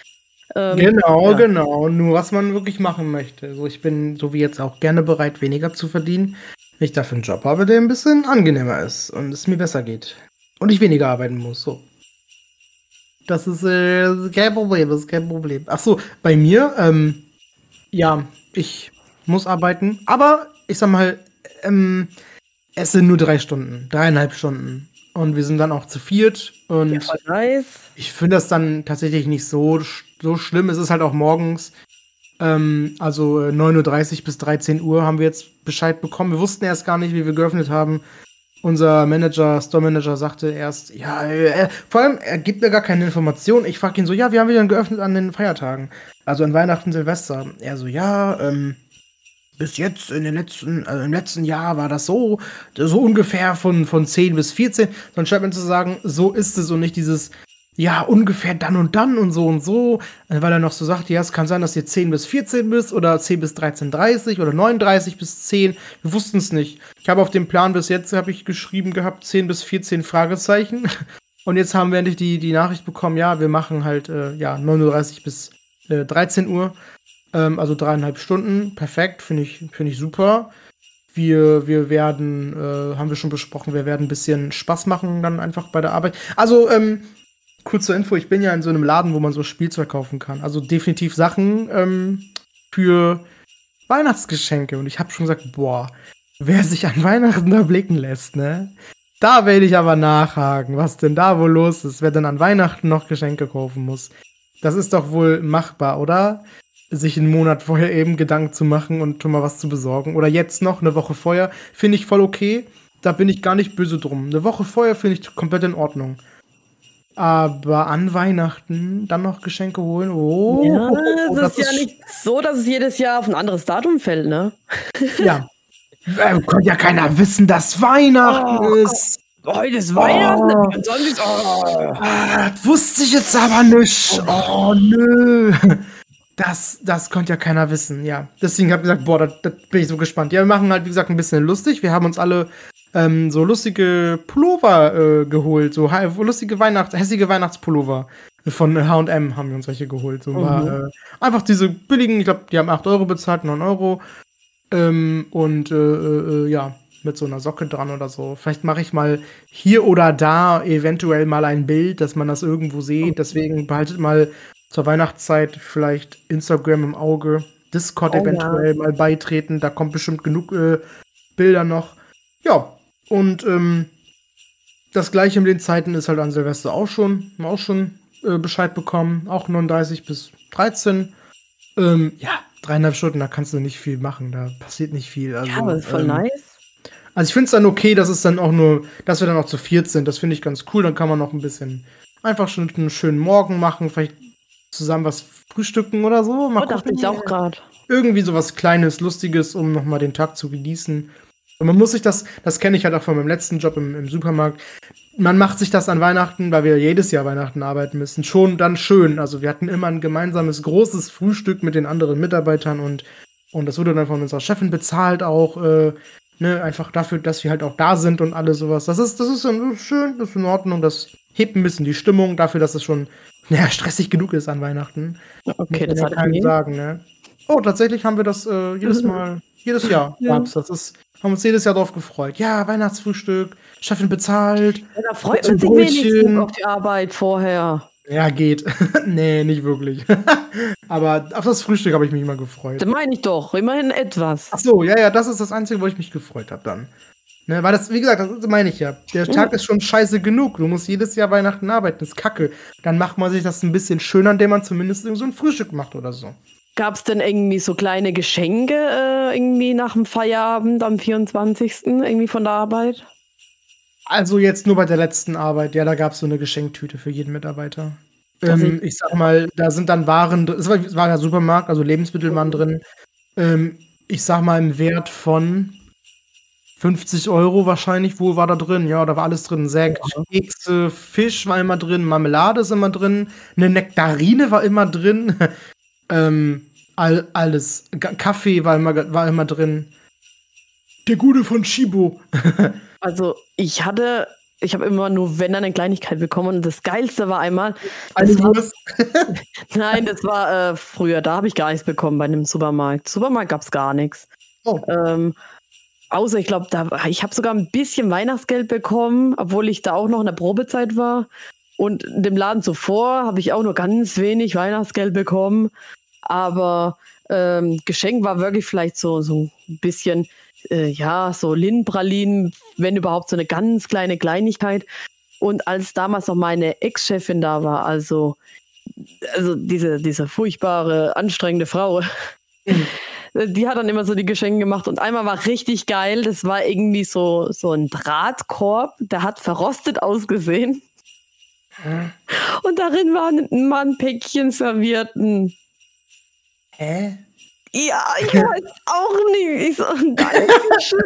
Ähm, genau, ja. genau. Nur was man wirklich machen möchte. So, ich bin so wie jetzt auch gerne bereit, weniger zu verdienen, wenn ich dafür einen Job habe, der ein bisschen angenehmer ist und es mir besser geht. Und ich weniger arbeiten muss. So. Das ist äh, kein Problem, das ist kein Problem. Ach so, bei mir, ähm, ja, ich muss arbeiten, aber ich sag mal, ähm, es sind nur drei Stunden, dreieinhalb Stunden. Und wir sind dann auch zu viert. Und ja, nice. ich finde das dann tatsächlich nicht so, so schlimm. Es ist halt auch morgens. Ähm, also 9.30 Uhr bis 13 Uhr haben wir jetzt Bescheid bekommen. Wir wussten erst gar nicht, wie wir geöffnet haben unser Manager, Store Manager sagte erst, ja, äh, vor allem, er gibt mir gar keine Informationen. Ich frage ihn so, ja, wir haben wieder geöffnet an den Feiertagen. Also an Weihnachten, Silvester. Er so, ja, ähm, bis jetzt in den letzten, also im letzten Jahr war das so, so ungefähr von, von 10 bis 14. Dann scheint man zu sagen, so ist es und nicht dieses, ja, ungefähr dann und dann und so und so, äh, weil er noch so sagt, ja, es kann sein, dass ihr 10 bis 14 bist oder 10 bis 13.30 oder 39 bis 10. Wir wussten es nicht. Ich habe auf dem Plan bis jetzt, habe ich geschrieben gehabt, 10 bis 14 Fragezeichen. Und jetzt haben wir endlich die, die Nachricht bekommen, ja, wir machen halt, äh, ja, 39 bis äh, 13 Uhr. Ähm, also dreieinhalb Stunden. Perfekt, finde ich, finde ich super. Wir, wir werden, äh, haben wir schon besprochen, wir werden ein bisschen Spaß machen dann einfach bei der Arbeit. Also, ähm, kurze Info, ich bin ja in so einem Laden, wo man so Spielzeug kaufen kann. Also definitiv Sachen ähm, für Weihnachtsgeschenke. Und ich habe schon gesagt, boah, wer sich an Weihnachten da blicken lässt, ne? Da werde ich aber nachhaken, was denn da wohl los ist, wer denn an Weihnachten noch Geschenke kaufen muss. Das ist doch wohl machbar, oder? Sich einen Monat vorher eben Gedanken zu machen und schon mal was zu besorgen. Oder jetzt noch, eine Woche vorher, finde ich voll okay. Da bin ich gar nicht böse drum. Eine Woche vorher finde ich komplett in Ordnung. Aber an Weihnachten dann noch Geschenke holen. Oh, ja, oh, das, ist ja nicht so, dass es jedes Jahr auf ein anderes Datum fällt, ne? Ja. äh, kann ja keiner wissen, dass Weihnachten oh, ist. Heute ist Weihnachten. Oh. Sonst, oh. Ah, das wusste ich jetzt aber nicht. Oh, nö. Das, das konnte ja keiner wissen, ja. Deswegen habe ich gesagt, boah, da bin ich so gespannt. Ja, wir machen halt, wie gesagt, ein bisschen lustig. Wir haben uns alle ähm, so lustige Pullover äh, geholt, so lustige Weihnachts hässliche Weihnachtspullover. Von HM haben wir uns welche geholt. So war, äh, einfach diese billigen, ich glaube, die haben 8 Euro bezahlt, 9 Euro. Ähm, und äh, äh, ja, mit so einer Socke dran oder so. Vielleicht mache ich mal hier oder da eventuell mal ein Bild, dass man das irgendwo sieht. Deswegen behaltet mal zur Weihnachtszeit vielleicht Instagram im Auge, Discord oh, eventuell ja. mal beitreten. Da kommt bestimmt genug äh, Bilder noch. Ja, und ähm, das gleiche mit den Zeiten ist halt an Silvester auch schon, auch schon äh, Bescheid bekommen. Auch 39 bis 13. Ähm, ja, dreieinhalb Stunden, da kannst du nicht viel machen, da passiert nicht viel. Also, ja, aber ist voll ähm, nice. Also ich finde es dann okay, dass es dann auch nur, dass wir dann auch zu viert sind. Das finde ich ganz cool. Dann kann man noch ein bisschen einfach schon einen schönen Morgen machen, vielleicht zusammen was frühstücken oder so. Mal oh, dachte ich auch gerade. Irgendwie so was Kleines, Lustiges, um nochmal den Tag zu genießen. Und man muss sich das, das kenne ich halt auch von meinem letzten Job im, im Supermarkt. Man macht sich das an Weihnachten, weil wir jedes Jahr Weihnachten arbeiten müssen, schon dann schön. Also wir hatten immer ein gemeinsames großes Frühstück mit den anderen Mitarbeitern und, und das wurde dann von unserer Chefin bezahlt auch. Äh, ne, einfach dafür, dass wir halt auch da sind und alles sowas. Das ist, das ist schön, das ist in Ordnung, das hebt ein bisschen die Stimmung dafür, dass es schon ja, stressig genug ist an Weihnachten. Okay, das hat keinen sagen, ne? Oh, tatsächlich haben wir das äh, jedes Mal, jedes Jahr ja. gab's das. ist, haben uns jedes Jahr darauf gefreut. Ja, Weihnachtsfrühstück, Chefin bezahlt. Ja, da freut man sich wenigstens auf die Arbeit vorher. Ja, geht. nee, nicht wirklich. Aber auf das Frühstück habe ich mich immer gefreut. Das meine ich doch, immerhin etwas. Ach so, ja, ja, das ist das Einzige, wo ich mich gefreut habe dann. Ne, weil das, wie gesagt, das meine ich ja. Der Tag mhm. ist schon scheiße genug. Du musst jedes Jahr Weihnachten arbeiten. Das ist kacke. Dann macht man sich das ein bisschen schöner, indem man zumindest so ein Frühstück macht oder so. Gab es denn irgendwie so kleine Geschenke äh, irgendwie nach dem Feierabend am 24. irgendwie von der Arbeit? Also jetzt nur bei der letzten Arbeit. Ja, da gab es so eine Geschenktüte für jeden Mitarbeiter. Ähm, ich sag mal, da sind dann Waren, es war, war ja Supermarkt, also Lebensmittel waren drin. Ähm, ich sag mal im Wert von 50 Euro wahrscheinlich wohl war da drin. Ja, da war alles drin. Sekt, ja. Kekse, Fisch war immer drin, Marmelade ist immer drin, eine Nektarine war immer drin. Ähm, all, alles. Kaffee war immer, war immer drin. Der Gute von Shibo. also, ich hatte ich habe immer nur, wenn dann eine Kleinigkeit bekommen. Und das Geilste war einmal. Das war, Nein, das war äh, früher. Da habe ich gar nichts bekommen bei einem Supermarkt. Supermarkt gab es gar nichts. Oh. Ähm, Außer, ich glaube, ich habe sogar ein bisschen Weihnachtsgeld bekommen, obwohl ich da auch noch in der Probezeit war. Und dem Laden zuvor habe ich auch nur ganz wenig Weihnachtsgeld bekommen. Aber ähm, Geschenk war wirklich vielleicht so, so ein bisschen, äh, ja, so Lindenpralinen, wenn überhaupt so eine ganz kleine Kleinigkeit. Und als damals noch meine Ex-Chefin da war, also, also diese, diese furchtbare, anstrengende Frau, mhm. die hat dann immer so die Geschenke gemacht und einmal war richtig geil. Das war irgendwie so, so ein Drahtkorb, der hat verrostet ausgesehen. Und darin waren mal ein Päckchen servierten. Hä? Ja, ich weiß auch nicht. Ich so, Dankeschön.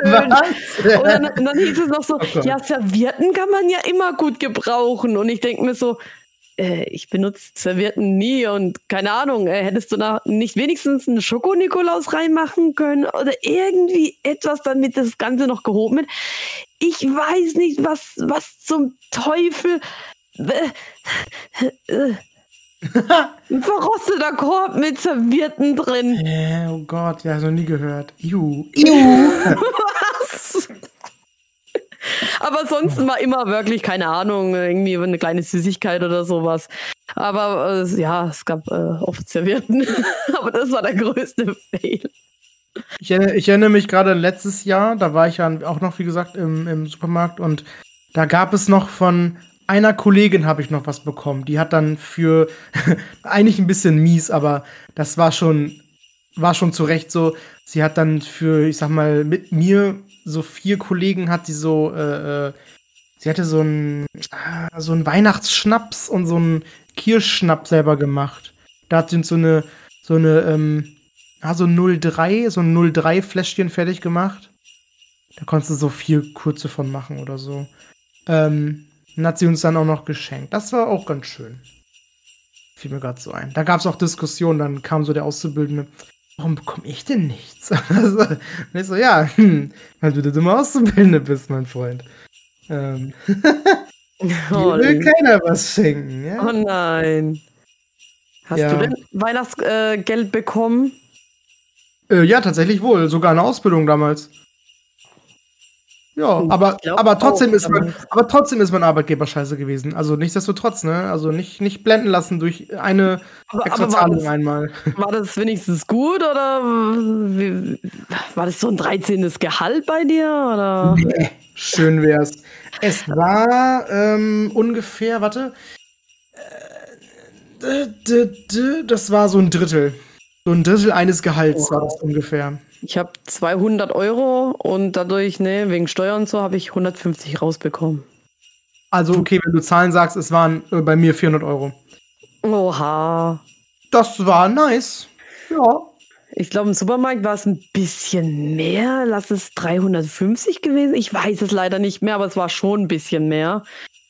und, dann, und dann hieß es noch so, oh ja, Servierten kann man ja immer gut gebrauchen. Und ich denke mir so, äh, ich benutze Servietten nie und keine Ahnung, äh, hättest du da nicht wenigstens einen Schoko-Nikolaus reinmachen können oder irgendwie etwas, damit das Ganze noch gehoben wird? Ich weiß nicht, was, was zum Teufel. Äh, äh, ein verrosteter Korb mit Servietten drin. Äh, oh Gott, ja, so nie gehört. Iu. Iu. was? Aber ansonsten war immer wirklich, keine Ahnung, irgendwie eine kleine Süßigkeit oder sowas. Aber äh, ja, es gab äh, oft Servierten. Aber das war der größte Fail. Ich, ich erinnere mich gerade an letztes Jahr, da war ich ja auch noch, wie gesagt, im, im Supermarkt und da gab es noch von einer Kollegin habe ich noch was bekommen. Die hat dann für eigentlich ein bisschen mies, aber das war schon war schon zu Recht so. Sie hat dann für, ich sag mal, mit mir so vier Kollegen hat die so, äh, äh sie hatte so ein äh, so ein Weihnachtsschnaps und so ein Kirschschnaps selber gemacht. Da hat sie so eine so eine ähm, ja, so 03, so ein 03 Fläschchen fertig gemacht. Da konntest du so vier kurze von machen oder so. Ähm, und hat sie uns dann auch noch geschenkt. Das war auch ganz schön. Fiel mir gerade so ein. Da gab es auch Diskussionen, dann kam so der Auszubildende, warum bekomme ich denn nichts? und ich so, ja, hm, weil du der dumme Auszubildende bist, mein Freund. Ähm Hier will keiner was schenken. Ja? Oh nein. Hast Ja. du denn Weihnachtsgeld äh, bekommen? Äh, ja, tatsächlich wohl. Sogar eine Ausbildung damals. Ja, aber, aber, trotzdem auch ist man, aber trotzdem ist mein Arbeitgeber scheiße gewesen. Also nichtsdestotrotz, ne? Also nicht, nicht blenden lassen durch eine Aber, extra aber Zahlung das, einmal. war das wenigstens gut oder wie, war das so ein 13. Gehalt bei dir? Oder? Nee, schön wär's. Es war ähm, ungefähr, warte. Äh, Das war so ein Drittel. So ein Drittel eines Gehalts war das ungefähr. Ich habe 200 Euro und dadurch, ne, wegen Steuern und so, habe ich 150 rausbekommen. Also, okay, wenn du Zahlen sagst, es waren äh, bei mir 400 Euro. Oha. Das war nice. Ja. Ich glaube, im Supermarkt war es ein bisschen mehr. Lass es 350 gewesen. Ich weiß es leider nicht mehr, aber es war schon ein bisschen mehr.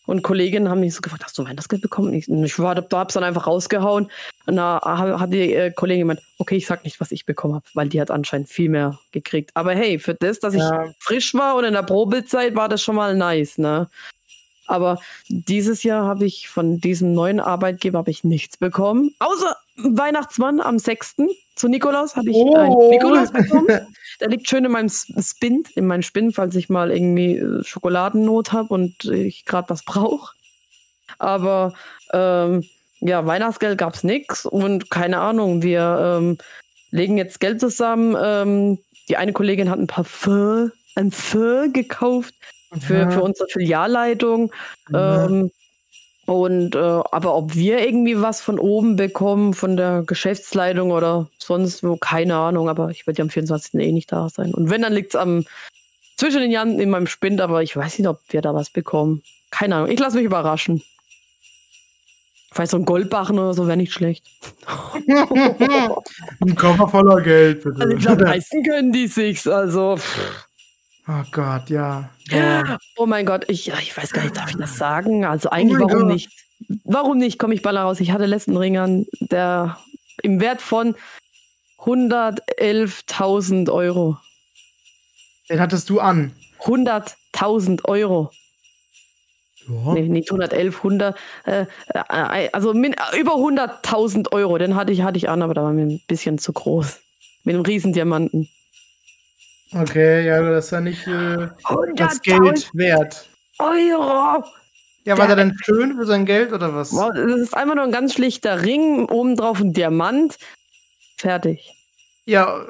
Und Kolleginnen haben mich so gefragt, hast du Weihnachtsgeld bekommen? Ich, ich war, da hab's dann einfach rausgehauen. Und da ha- hat die äh, Kollegin gemeint, okay, ich sag nicht, was ich bekommen habe, weil die hat anscheinend viel mehr gekriegt. Aber hey, für das, dass Ja. ich frisch war und in der Probezeit, war das schon mal nice, ne? Aber dieses Jahr habe ich von diesem neuen Arbeitgeber habe ich nichts bekommen. Außer Weihnachtsmann am 6. zu Nikolaus habe ich Oh. einen Nikolaus bekommen. Der liegt schön in meinem Spind, in meinem Spind, falls ich mal irgendwie äh, Schokoladennot habe und ich gerade was brauche. Aber ähm, ja, Weihnachtsgeld gab es nichts und keine Ahnung, wir ähm, legen jetzt Geld zusammen. Ähm, die eine Kollegin hat ein Parfum, ein Fur gekauft für, für unsere Filialleitung. Ähm, und äh, aber ob wir irgendwie was von oben bekommen, von der Geschäftsleitung oder sonst wo, keine Ahnung, aber ich werde ja am 24. eh nicht da sein. Und wenn, dann liegt es am zwischen den Jahren in meinem Spind, aber ich weiß nicht, ob wir da was bekommen. Keine Ahnung. Ich lasse mich überraschen. Vielleicht so ein Goldbarren oder so wäre nicht schlecht. Ein Koffer voller Geld, bitte. Also ich glaube, leisten können die sich's. Also, oh Gott, ja. Boah. oh mein Gott, ich, ich weiß gar nicht, darf ich das sagen? Also eigentlich, mein warum Gott. nicht? Warum nicht? Komme ich baller raus. Ich hatte letzten Ring an, der im Wert von 111.000 Euro. Den hattest du an. 100.000 Euro. Ja. Nee, nicht 111, 100. Äh, äh, also min, über 100.000 Euro. Den hatte ich, hatte ich an, aber da war mir ein bisschen zu groß. Mit einem Riesendiamanten. Okay, ja, das ist ja nicht äh, das 100.000 Geld wert. Euro! Ja, war Der- der denn schön für sein Geld oder was? Das ist einfach nur ein ganz schlichter Ring, obendrauf ein Diamant. Fertig. Ja,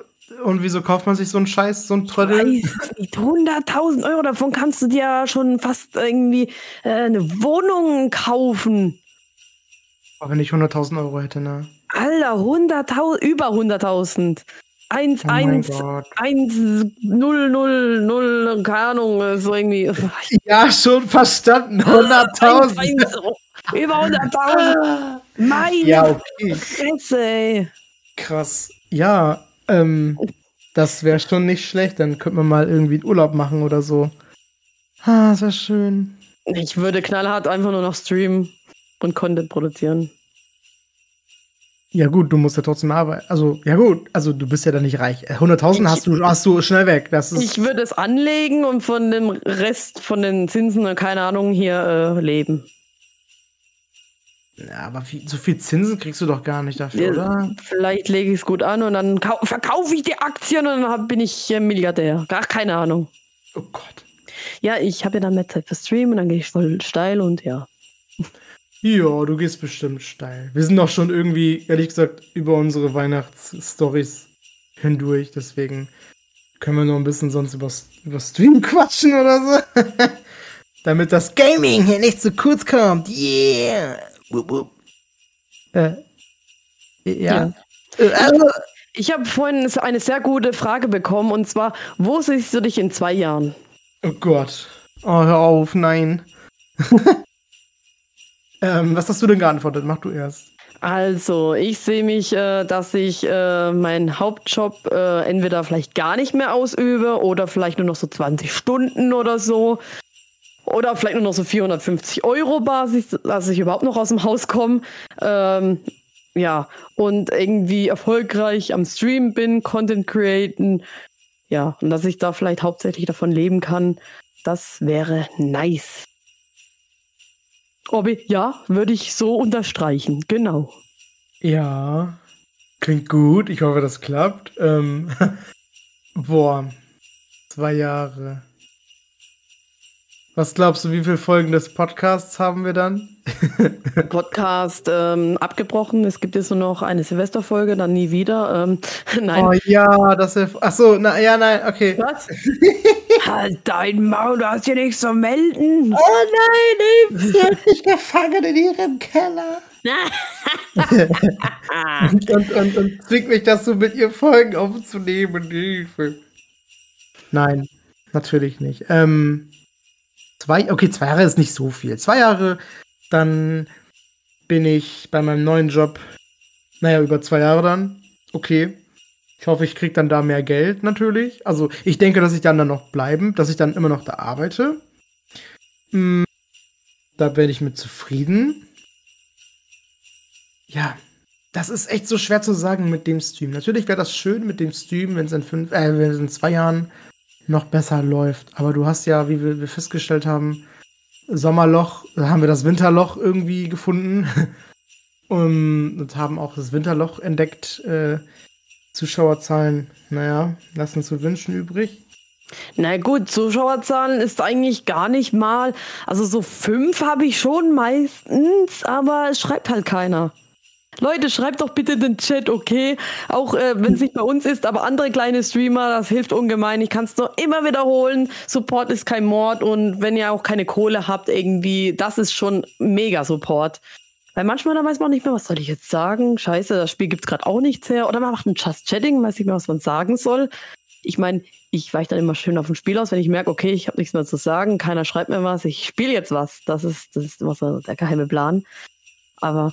und wieso kauft man sich so einen Scheiß, so einen Trödel? Weiß es nicht. 100.000 Euro, davon kannst du dir ja schon fast irgendwie äh, eine Wohnung kaufen. Aber wenn ich 100.000 Euro hätte, ne? Alter, 100.000, über 100.000. 1, Oh mein 1, Gott. 1, 0, 0, 0, keine Ahnung, so irgendwie. Ja, schon verstanden. 1, 100.000. 1, über 100.000. Meine Ja, okay. Fresse, ey. Krass. Ja, ähm, das wäre schon nicht schlecht. Dann könnte man mal irgendwie einen Urlaub machen oder so. Ah, das wäre schön. Ich würde knallhart einfach nur noch streamen und Content produzieren. Ja, gut, du musst ja trotzdem arbeiten. Also, ja, gut. Also, du bist ja dann nicht reich. Äh, 100.000 hast du, hast du schnell weg. Das ist. Ich würde es anlegen und von dem Rest von den Zinsen und keine Ahnung hier äh, leben. ja, aber viel, so viel Zinsen kriegst du doch gar nicht dafür, oder? Vielleicht lege ich es gut an und dann kau- verkaufe ich die Aktien und dann hab- bin ich äh, Milliardär. Gar keine Ahnung. Oh Gott. Ja, ich habe ja dann mehr Zeit für Stream und dann gehe ich voll steil und ja. Ja, du gehst bestimmt steil. Wir sind doch schon irgendwie, ehrlich gesagt, über unsere Weihnachtsstories hindurch. Deswegen können wir noch ein bisschen sonst über, über Stream quatschen oder so. Damit das Gaming hier nicht zu kurz kommt. Yeah. Wupp, wupp. Äh, ja. Äh, also, Ich habe vorhin eine sehr gute Frage bekommen und zwar, wo siehst du dich in zwei Jahren? oh Gott. Oh, hör auf, nein. ähm, was hast du denn geantwortet? Mach du erst. Also, ich sehe mich, äh, dass ich äh, meinen Hauptjob äh, entweder vielleicht gar nicht mehr ausübe oder vielleicht nur noch so 20 Stunden oder so. Oder vielleicht nur noch so 450 Euro Basis, dass ich überhaupt noch aus dem Haus komme. Ähm, ja, und irgendwie erfolgreich am Stream bin, Content createn. Ja, und dass ich da vielleicht hauptsächlich davon leben kann, das wäre nice. Obi, ja, würde ich so unterstreichen, genau. Ja, klingt gut. Ich hoffe, das klappt. Ähm, boah, zwei Jahre. Was glaubst du, wie viele Folgen des Podcasts haben wir dann? Podcast ähm, abgebrochen. Es gibt jetzt nur noch eine Silvesterfolge, dann nie wieder. Ähm, nein. Oh ja, das ist. Achso, na ja, nein, okay. Was? halt dein Maul, du hast hier nichts zu melden. Oh nein, sie hat mich gefangen in ihrem Keller. und, und, und, und zwingt mich dazu, mit ihr Folgen aufzunehmen. Hilfe. Nein, natürlich nicht. Ähm, Zwei, okay, zwei Jahre ist nicht so viel. Zwei Jahre, dann bin ich bei meinem neuen Job, naja, über zwei Jahre dann. Okay. Ich hoffe, ich kriege dann da mehr Geld natürlich. Also ich denke, dass ich dann, dann noch bleiben, dass ich dann immer noch da arbeite. Hm, da werde ich mit zufrieden. Ja, das ist echt so schwer zu sagen mit dem Stream. Natürlich wäre das schön mit dem Stream, wenn es in fünf, äh, wenn es in zwei Jahren noch besser läuft. Aber du hast ja, wie wir, festgestellt haben, Sommerloch, da haben wir das Winterloch irgendwie gefunden und haben auch das Winterloch entdeckt. Äh, Zuschauerzahlen, naja, lassen zu wünschen übrig. Na gut, Zuschauerzahlen ist eigentlich gar nicht mal. Also so fünf habe ich schon meistens, aber es schreibt halt keiner. Leute, schreibt doch bitte den Chat, okay? Auch äh, wenn es nicht bei uns ist, aber andere kleine Streamer, das hilft ungemein. Ich kann es nur immer wiederholen. Support ist kein Mord und wenn ihr auch keine Kohle habt, irgendwie, das ist schon mega Support. Weil manchmal da weiß man auch nicht mehr, was soll ich jetzt sagen? Scheiße, das Spiel gibt es gerade auch nichts her. Oder man macht ein Just Chatting, weiß nicht mehr, was man sagen soll. Ich meine, ich weiche dann immer schön auf ein Spiel aus, wenn ich merke, okay, ich habe nichts mehr zu sagen, keiner schreibt mir was, ich spiele jetzt was. Das ist, das ist immer so der geheime Plan. Aber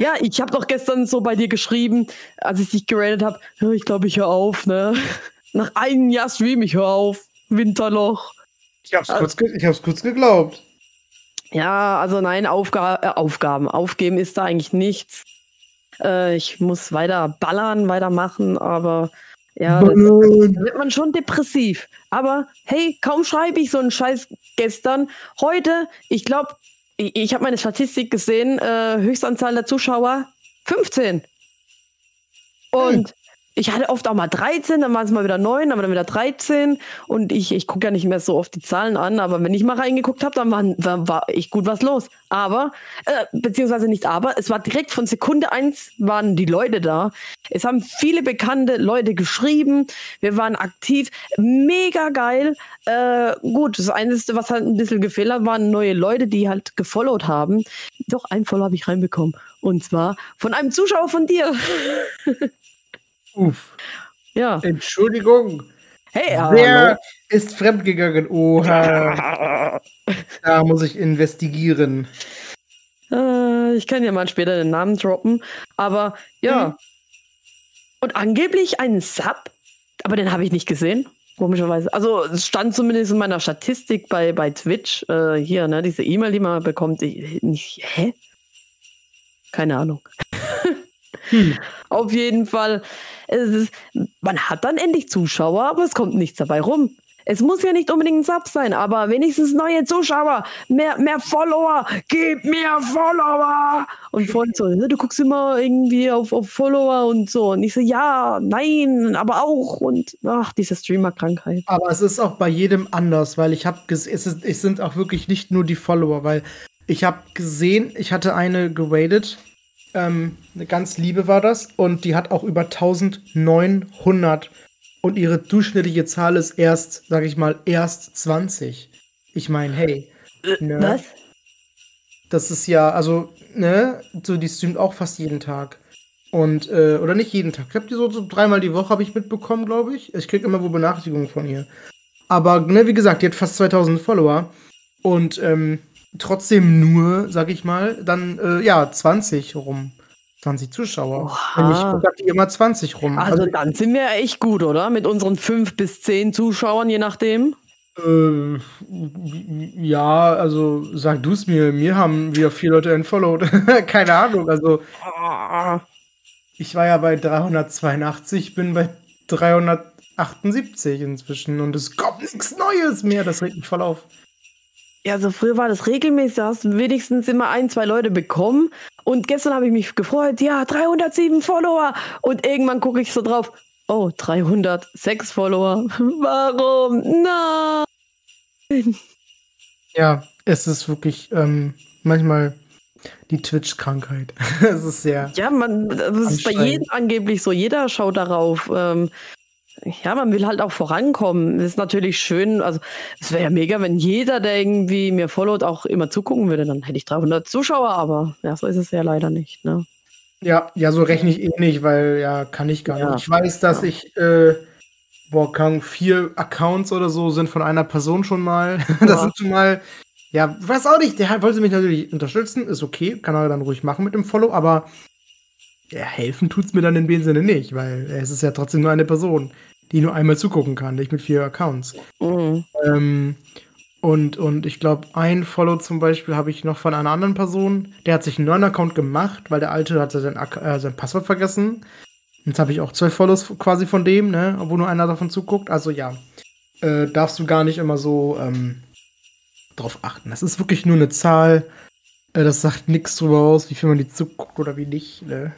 ja, ich habe doch gestern so bei dir geschrieben, als ich dich geradet habe, ich glaube, ich höre auf, ne? Nach einem Jahr Stream, ich höre auf. Winterloch. Ich hab's, also, kurz, ich hab's kurz geglaubt. Ja, also nein, Aufga äh, Aufgaben. Aufgeben ist da eigentlich nichts. Äh, ich muss weiter ballern, weitermachen, aber ja, da wird man schon depressiv. Aber hey, kaum schreibe ich so einen Scheiß gestern. Heute, ich glaube, ich, ich habe meine Statistik gesehen, äh, Höchstanzahl der Zuschauer 15. Und hm. Ich hatte oft auch mal 13, dann waren es mal wieder 9, aber dann wieder 13. Und ich, ich gucke ja nicht mehr so oft die Zahlen an, aber wenn ich mal reingeguckt habe, dann war, war, war echt gut was los. Aber, äh, beziehungsweise nicht aber, es war direkt von Sekunde 1 waren die Leute da. Es haben viele bekannte Leute geschrieben. Wir waren aktiv. Mega geil. Äh, gut, das Einzige, was halt ein bisschen gefehlt hat, waren neue Leute, die halt gefollowt haben. Doch, ein Follow habe ich reinbekommen. Und zwar von einem Zuschauer von dir. Uff. Ja. Entschuldigung. Hey, Wer hallo. ist fremdgegangen? Oha. da muss ich investigieren. Äh, ich kann ja mal später den Namen droppen. Aber ja. Hm. Und angeblich ein Sub, aber den habe ich nicht gesehen. Komischerweise. Also es stand zumindest in meiner Statistik bei, bei Twitch, äh, hier, ne, diese E-Mail, die man bekommt. Ich, nicht, hä? Keine Ahnung. hm. Auf jeden Fall, ist, man hat dann endlich Zuschauer, aber es kommt nichts dabei rum. Es muss ja nicht unbedingt ein Sub sein, aber wenigstens neue Zuschauer, mehr, mehr Follower, gib mir Follower. Und vorhin so, du guckst immer irgendwie auf, auf Follower und so. Und ich so, ja, nein, aber auch. Und ach, diese Streamer-Krankheit. Aber es ist auch bei jedem anders, weil ich habe es, es sind auch wirklich nicht nur die Follower, weil ich habe gesehen, ich hatte eine geradet, ähm, eine ganz liebe war das, und die hat auch über 1900 und ihre durchschnittliche Zahl ist erst, sag ich mal, erst 20. Ich meine, hey. Äh, ne? Was? Das ist ja, also, ne, so die streamt auch fast jeden Tag. Und, äh, oder nicht jeden Tag. Ich hab die so, so dreimal die Woche habe ich mitbekommen, glaube ich. Ich krieg immer wo Benachrichtigungen von ihr. Aber, ne, wie gesagt, die hat fast 2000 Follower. Und, ähm, trotzdem nur, sag ich mal, dann, äh, ja, 20 rum. 20 Zuschauer. Oha. Ich die immer 20 rum. Also, also, dann sind wir echt gut, oder? Mit unseren 5 bis 10 Zuschauern, je nachdem. Äh, ja, also sag du es mir. Mir haben wieder vier Leute entfollowed. Keine Ahnung. Also ich war ja bei 382, bin bei 378 inzwischen und es kommt nichts Neues mehr. Das regt mich voll auf. Ja, also früher war das regelmäßig, da hast du wenigstens immer ein, zwei Leute bekommen. Und gestern habe ich mich gefreut, ja, 307 Follower. Und irgendwann gucke ich so drauf, oh, 306 Follower. Warum? Nein. Ja, es ist wirklich ähm, manchmal die Twitch-Krankheit. Es ist sehr. Ja, man, das ist bei jedem angeblich so. Jeder schaut darauf. Ähm, ja, man will halt auch vorankommen. Das ist natürlich schön. Also, es wäre ja mega, wenn jeder, der irgendwie mir followt, auch immer zugucken würde. Dann hätte ich 300 Zuschauer, aber ja, so ist es ja leider nicht. Ne? Ja, ja, so rechne ich eh nicht, weil ja, kann ich gar ja. nicht. Ich weiß, dass ja. ich, äh, boah, kann vier Accounts oder so sind von einer Person schon mal. Ja. Das sind schon mal, ja, weiß auch nicht. Der wollte mich natürlich unterstützen, ist okay, kann er dann ruhig machen mit dem Follow, aber ja, helfen tut's mir dann in dem Sinne nicht, weil es ist ja trotzdem nur eine Person die nur einmal zugucken kann, nicht mit vier Accounts. Mhm. Ähm, und, und ich glaube, ein Follow zum Beispiel habe ich noch von einer anderen Person, der hat sich einen neuen Account gemacht, weil der alte hatte sein, äh, sein Passwort vergessen. Jetzt habe ich auch zwei Follows quasi von dem, ne, wo nur einer davon zuguckt. Also ja, äh, darfst du gar nicht immer so ähm, drauf achten. Das ist wirklich nur eine Zahl. Äh, das sagt nichts drüber aus, wie viel man die zuguckt oder wie nicht. Ne?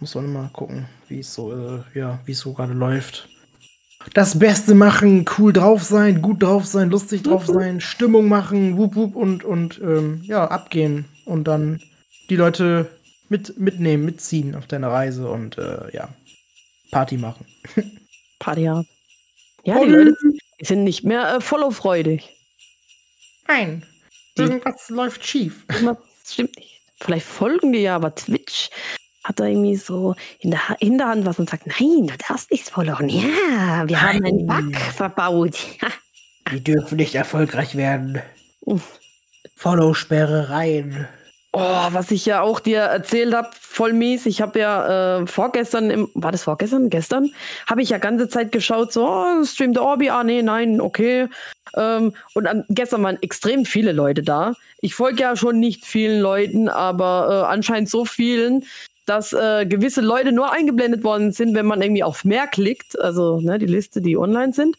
Muss man immer gucken, wie es so, äh, ja, wie es so gerade läuft das Beste machen, cool drauf sein, gut drauf sein, lustig drauf sein, Stimmung machen, wup, wup und, und ähm, ja, abgehen und dann die Leute mit, mitnehmen, mitziehen auf deine Reise und äh, ja, Party machen. Party ab. Ja, und die Leute sind nicht mehr äh, follow-freudig. Nein, irgendwas die, läuft schief. Stimmt nicht. Vielleicht folgen die ja, aber Twitch hat er irgendwie so in der Hinterhand was und sagt, nein, du darfst nichts verloren. Ja, wir nein. haben einen Bug verbaut. Die dürfen nicht erfolgreich werden. Follow-Sperre rein. Oh, was ich ja auch dir erzählt habe, voll mies. Ich habe ja äh, vorgestern, im, war das vorgestern? Gestern? Habe ich ja ganze Zeit geschaut, so, oh, streamt der Orbi, ah nee, nein, okay. Ähm, und an, gestern waren extrem viele Leute da. Ich folge ja schon nicht vielen Leuten, aber äh, anscheinend so vielen, dass äh, gewisse Leute nur eingeblendet worden sind, wenn man irgendwie auf mehr klickt, also ne, die Liste, die online sind.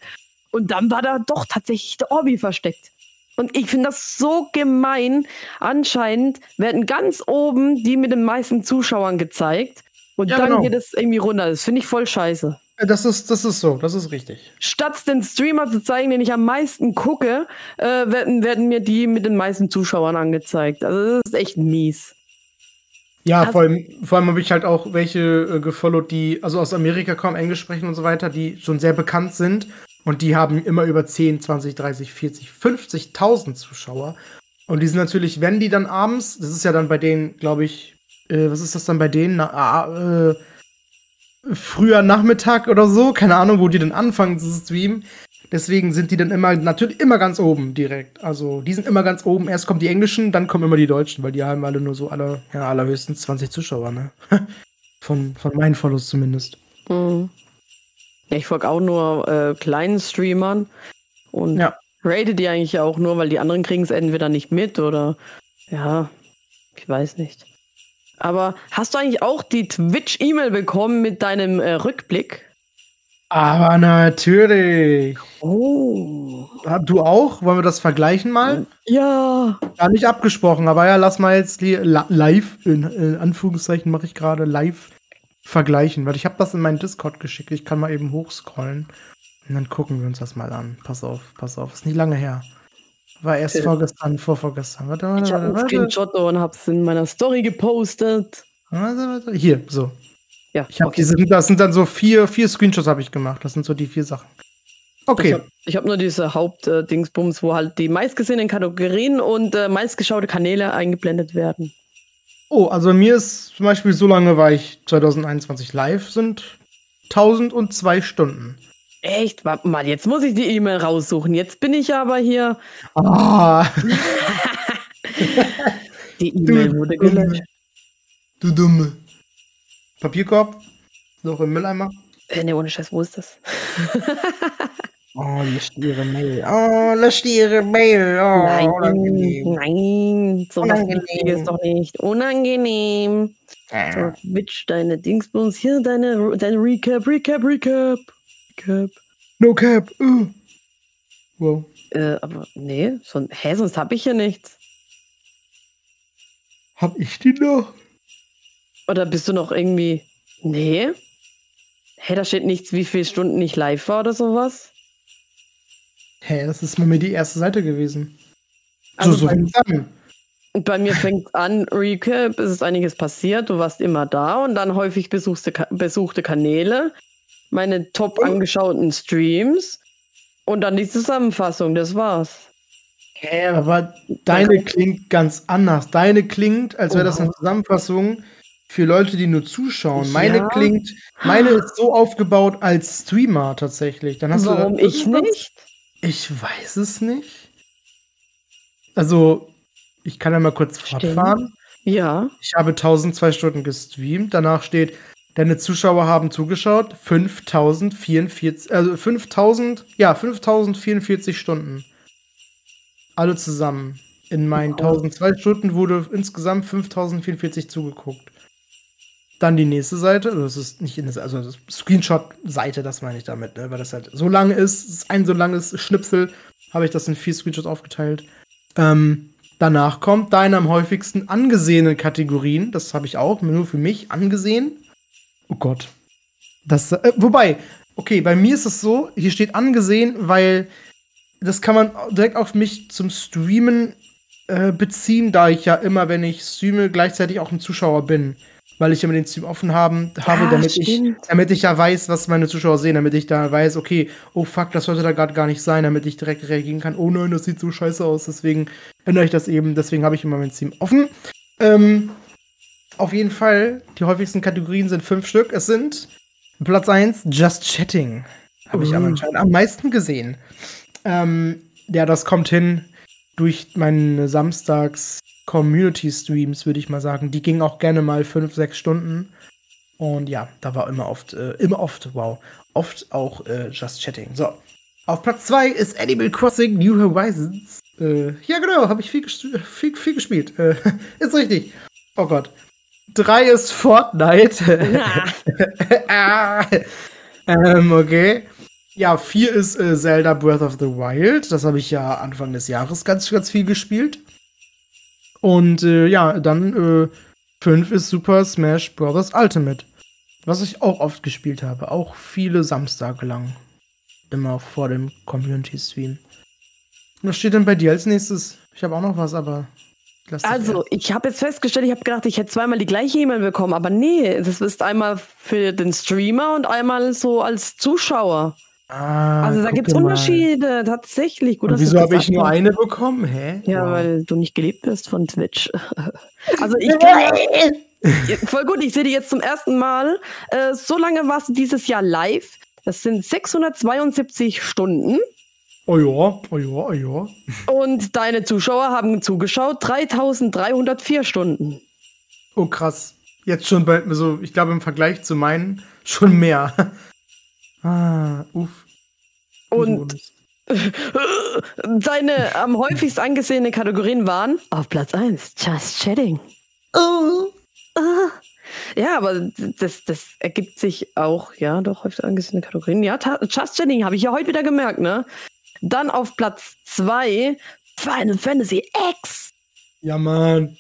Und dann war da doch tatsächlich der Orbi versteckt. Und ich finde das so gemein. Anscheinend werden ganz oben die mit den meisten Zuschauern gezeigt. Und ja, dann genau. geht es irgendwie runter. Das finde ich voll scheiße. Das ist, das ist so, das ist richtig. Statt den Streamer zu zeigen, den ich am meisten gucke, äh, werden, werden mir die mit den meisten Zuschauern angezeigt. Also das ist echt mies. Ja, also, vor allem, vor allem habe ich halt auch welche äh, gefollowt, die also aus Amerika kommen, Englisch sprechen und so weiter, die schon sehr bekannt sind und die haben immer über 10, 20, 30, 40, 50.000 Zuschauer. Und die sind natürlich, wenn die dann abends, das ist ja dann bei denen, glaube ich, äh, was ist das dann bei denen? Na, äh, früher Nachmittag oder so, keine Ahnung, wo die dann anfangen zu streamen. Deswegen sind die dann immer, natürlich immer ganz oben direkt. Also, die sind immer ganz oben. Erst kommen die Englischen, dann kommen immer die Deutschen, weil die haben alle nur so alle, ja, allerhöchstens 20 Zuschauer, ne? von, von meinen Follows zumindest. Mhm. Ja, ich folge auch nur äh, kleinen Streamern und ja. rate die eigentlich auch nur, weil die anderen kriegen es entweder nicht mit oder ja, ich weiß nicht. Aber hast du eigentlich auch die Twitch-E-Mail bekommen mit deinem äh, Rückblick? Aber natürlich. Oh. Du auch? Wollen wir das vergleichen mal? Ja. Gar nicht abgesprochen, aber ja, lass mal jetzt live, in, in Anführungszeichen mache ich gerade live vergleichen, weil ich habe das in meinen Discord geschickt. Ich kann mal eben hochscrollen und dann gucken wir uns das mal an. Pass auf, pass auf. Ist nicht lange her. War erst okay. vorgestern, vorvorgestern. Warte, warte, ich habe einen Screenshot und hab's in meiner Story gepostet. Warte, warte. Hier, so. Ja, ich habe okay. diese, das sind dann so vier, vier Screenshots habe ich gemacht. Das sind so die vier Sachen. Okay. Ich habe hab nur diese Hauptdingsbums, äh, wo halt die meistgesehenen Kategorien und äh, meistgeschaute Kanäle eingeblendet werden. Oh, also mir ist zum Beispiel so lange war ich 2021 live, sind 1002 Stunden. Echt? Warte mal, jetzt muss ich die E-Mail raussuchen. Jetzt bin ich aber hier. Ah. die E-Mail wurde gelöscht. Du Dumme. Papierkorb? Noch im Mülleimer? Äh, ne, ohne Scheiß, wo ist das? oh, löscht ihre Mail. Oh, löscht ihre Mail. Oh, nein, unangenehm. nein, so was ist doch nicht. Unangenehm. Ja. So, Witch, deine Dingsbums, hier deine, deine Recap, Recap, Recap. Recap. No Cap. Uh. Wow. Äh, aber nee, so, hä, sonst habe ich hier nichts. Hab ich die noch? Oder bist du noch irgendwie. Nee? Hä, da steht nichts, wie viele Stunden ich live war oder sowas? Hä, das ist mir die erste Seite gewesen. Also so, so bei- sagen. Und bei mir fängt an, Recap, es ist einiges passiert, du warst immer da und dann häufig besuchte, besuchte Kanäle, meine top angeschauten Streams und dann die Zusammenfassung, das war's. Hä, aber deine klingt ganz anders. Deine klingt, als wäre das eine Oha. Zusammenfassung für Leute, die nur zuschauen. Meine Ja. klingt, meine ist so aufgebaut als Streamer tatsächlich. Dann hast Warum du ich nicht? Ich weiß es nicht. Also, ich kann ja mal kurz fortfahren. Ja. Ich habe 1002 Stunden gestreamt. Danach steht, deine Zuschauer haben zugeschaut. 5044, also 5000, ja, 5044 Stunden. Alle zusammen. In meinen Wow. 1002 Stunden wurde insgesamt 5044 zugeguckt. Dann die nächste Seite, also das ist nicht das, also das Screenshot-Seite, das meine ich damit, ne? weil das halt so lang ist ein so langes Schnipsel, habe ich das in vier Screenshots aufgeteilt. Ähm, danach kommt deine am häufigsten angesehenen Kategorien, das habe ich auch, nur für mich angesehen. Oh Gott. Das, äh, wobei, okay, bei mir ist es so, hier steht angesehen, weil das kann man direkt auf mich zum Streamen äh, beziehen, da ich ja immer, wenn ich streame, gleichzeitig auch ein Zuschauer bin. Weil ich immer den Stream offen haben, habe, Ja, damit ich, damit ich ja weiß, was meine Zuschauer sehen, damit ich da weiß, okay, oh fuck, das sollte da gerade gar nicht sein, damit ich direkt reagieren kann. Oh nein, das sieht so scheiße aus. Deswegen ändere ich das eben. Deswegen habe ich immer mein Stream offen. Ähm, auf jeden Fall, die häufigsten Kategorien sind fünf Stück. Es sind Platz 1, Just Chatting. Habe ich Uh. anscheinend am meisten gesehen. Ähm, ja, das kommt hin durch meine Samstags Community Streams, würde ich mal sagen. Die gingen auch gerne mal fünf, sechs Stunden. Und ja, da war immer oft, äh, immer oft, wow, oft auch äh, Just Chatting. So. Auf Platz 2 ist Animal Crossing New Horizons. Äh, ja, genau, habe ich viel, viel, viel gespielt. Äh, ist richtig. Oh Gott. 3 ist Fortnite. ah. ähm, okay. Ja, 4 ist äh, Zelda Breath of the Wild. Das habe ich ja Anfang des Jahres ganz, ganz viel gespielt. Und äh, ja, dann 5 ist Super Smash Bros. Ultimate. Was ich auch oft gespielt habe. Auch viele Samstage lang. Immer vor dem Community-Stream. Was steht denn bei dir als nächstes? Ich habe auch noch was, aber. Also, ich habe jetzt festgestellt, ich habe gedacht, ich hätte zweimal die gleiche E-Mail bekommen, aber nee, das ist einmal für den Streamer und einmal so als Zuschauer. Ah, Also da gibt es. Unterschiede, tatsächlich. Gut, wieso habe ich nur hast. eine bekommen? Hä? Ja, Wow. weil du nicht geliebt wirst von Twitch. also ich voll gut, ich sehe die jetzt zum ersten Mal. Äh, so lange warst du dieses Jahr live. Das sind 672 Stunden. Oh ja, oh ja, oh ja. Und deine Zuschauer haben zugeschaut 3304 Stunden. Oh krass. Jetzt schon bei, so, ich glaube im Vergleich zu meinen schon mehr. Ah, uff. Und deine am häufigst angesehene Kategorien waren auf Platz 1 Just Chatting. Oh. Ah. Ja, aber das, das ergibt sich auch, ja, doch häufig angesehene Kategorien. Ja, Just Chatting habe ich ja heute wieder gemerkt, ne? Dann auf Platz 2 Final Fantasy X. Ja, Mann.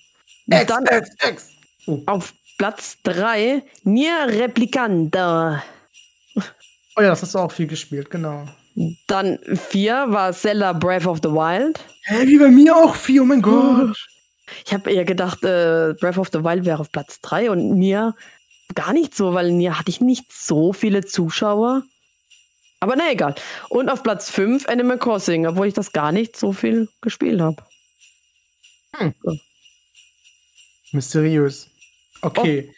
Dann X, X. Oh. auf Platz 3 Nier Replicante. Oh ja, das hast du auch viel gespielt, genau. Dann 4 war Zelda Breath of the Wild. Hä, wie bei mir auch viel, oh mein Gott. Ich habe eher gedacht, äh, Breath of the Wild wäre auf Platz 3 und Nier gar nicht so, weil Nier hatte ich nicht so viele Zuschauer. Aber na egal. Und auf Platz 5 Animal Crossing, obwohl ich das gar nicht so viel gespielt habe. Mysteriös. Okay.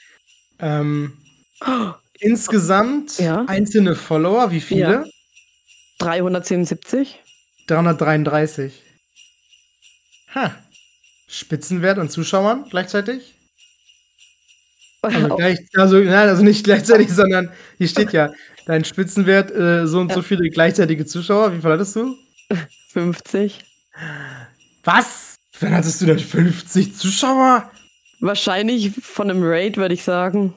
Ähm, insgesamt Ja. einzelne Follower, wie viele? Ja. 377. 333. Ha. Spitzenwert an Zuschauern gleichzeitig? Also, gleich, also, nein, also nicht gleichzeitig, sondern hier steht ja, dein Spitzenwert, äh, so und so viele gleichzeitige Zuschauer. Wie viel hattest du? 50. Was? Wann hattest du denn 50 Zuschauer? Wahrscheinlich von einem Raid, würde ich sagen.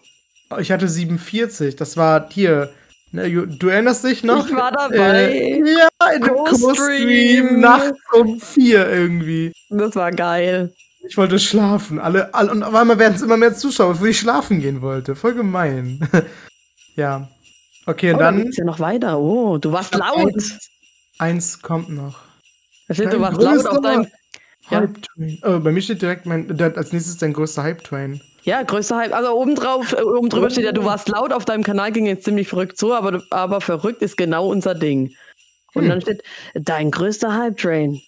Ich hatte 47. Das war hier. Ne, du erinnerst dich noch? Ich war dabei. Äh, ja, Ja, in dem Co-Stream. Nachts um vier irgendwie. Das war geil. Ich wollte schlafen. Alle, alle und auf einmal werden es immer mehr Zuschauer, wo ich schlafen gehen wollte. Voll gemein. ja. Okay, und Oh, dann geht's ja noch weiter. Oh, du warst laut. Eins, eins kommt noch. Da steht, du warst laut auf deinem. Ja. Hype Train. Oh, bei mir steht direkt mein, als nächstes dein größter Hype Train. Ja, größter Hype. Also oben drauf, äh, oben drüber steht ja, du warst laut auf deinem Kanal, ging jetzt ziemlich verrückt so, aber, aber verrückt ist genau unser Ding. Und Hm. dann steht dein größter Hype Train.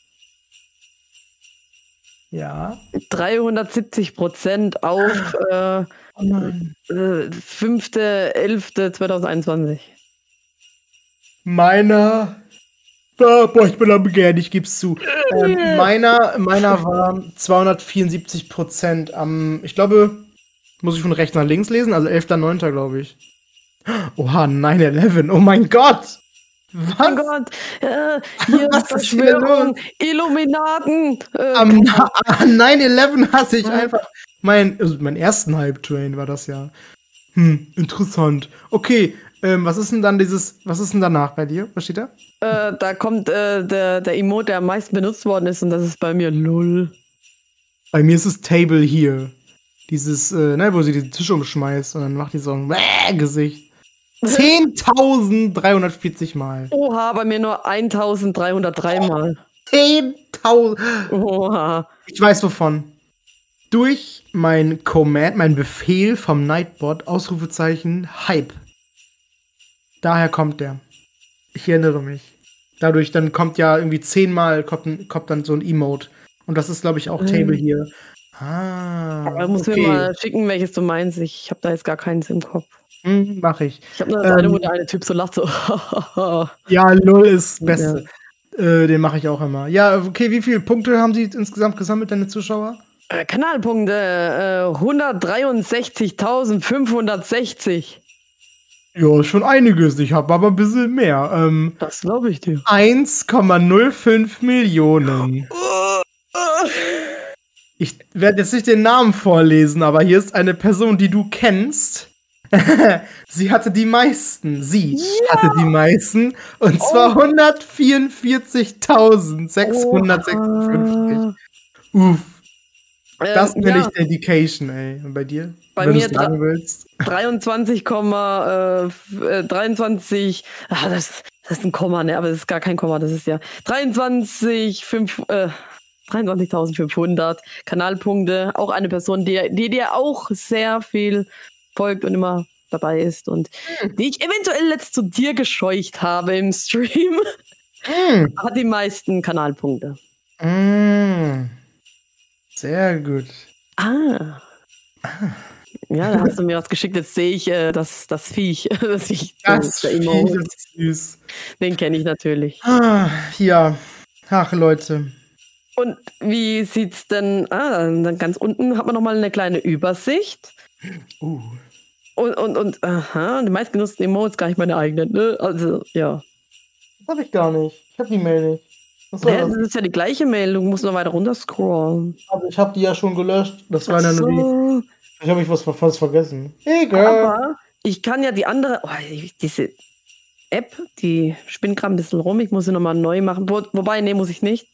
Ja. 370 Prozent auf äh, Oh nein. äh, 5.11.2021. Meiner. Ah, boah, ich bin am Gern, ich geb's zu. Ähm, meiner, meiner war 274 Prozent am, ich glaube, muss ich von rechts nach links lesen, also 11.9. glaube ich. Oha, 9-11, oh mein Gott! Mein Was? Gott, äh, hier Was Verschwörung, Illuminaten. Äh, Am an 9-11 hasse ich einfach. Mein, also mein ersten Hype-Train war das ja. Hm, interessant. Okay, ähm, was ist denn dann dieses, was ist denn danach bei dir? Was steht da? äh, da kommt äh, der, der Emote, der am meisten benutzt worden ist, und das ist bei mir LUL. Bei mir ist es Table hier. Dieses, äh, ne, wo sie den Tisch umschmeißt und dann macht die so ein Wäh Gesicht. 10.340 Mal. Oha, bei mir nur 1303 Mal. 10.000. Oha. Ich weiß wovon. Durch mein Command, mein Befehl vom Nightbot, Ausrufezeichen, Hype. Daher kommt der. Ich erinnere mich. Dadurch, dann kommt ja irgendwie zehnmal kommt, kommt dann so ein Emote. Und das ist, glaube ich, auch Table hier. Ah. Da musst okay. mir mal schicken, welches du meinst. Ich habe da jetzt gar keins im Kopf. Hm, mach ich. Ich habe nur das eine, Ähm. wo der eine Typ so lacht, so. Ja, LOL ist Beste. Äh, den mache ich auch immer. Ja, okay, wie viele Punkte haben sie insgesamt gesammelt, deine Zuschauer? Äh, Kanalpunkte äh, 163.560. Ja, schon einiges. Ich habe aber ein bisschen mehr. Ähm, Das glaube ich dir. 1,05 Millionen. Ich werde jetzt nicht den Namen vorlesen, aber hier ist eine Person, die du kennst. sie hatte die meisten. Sie hatte die meisten. Und zwar 144.656. Uff, Ähm, das nenne ja, ich Dedication, ey. Und bei dir? Bei Wenn mir sagen willst. 23, äh, f- äh, 23, ah, das, das ist ein Komma, ne, aber das ist gar kein Komma, das ist ja 23, fünf, äh, 23.500 Kanalpunkte. Auch eine Person, die, die dir auch sehr viel folgt und immer dabei ist und die ich eventuell letzt zu dir gescheucht habe im Stream, Mm. hat die meisten Kanalpunkte. Mm. Sehr gut. Ah. Ja, da hast du mir was geschickt. Jetzt sehe ich äh, das, das Viech. Das Viech Das Vieh Emote. ist süß. Den kenne ich natürlich. Ah, ja. Ach, Leute. Und wie sieht's denn? Ah, dann ganz unten hat man noch mal eine kleine Übersicht. Uh. Und, und, und, aha, die meistgenutzten Emotes gar nicht meine eigenen, ne? Also, ja. Das hab ich gar nicht. Ich hab die Mail nicht. Was ja. Das ist ja die gleiche Mail, du musst noch weiter runter scrollen. Aber ich hab die ja schon gelöscht. Das war ja nur die. so, Ich habe ich was fast vergessen. Egal. aber ich kann ja die andere, oh, diese App, die spinnt gerade ein bisschen rum, ich muss sie nochmal neu machen. Wo, wobei, nee, muss ich nicht.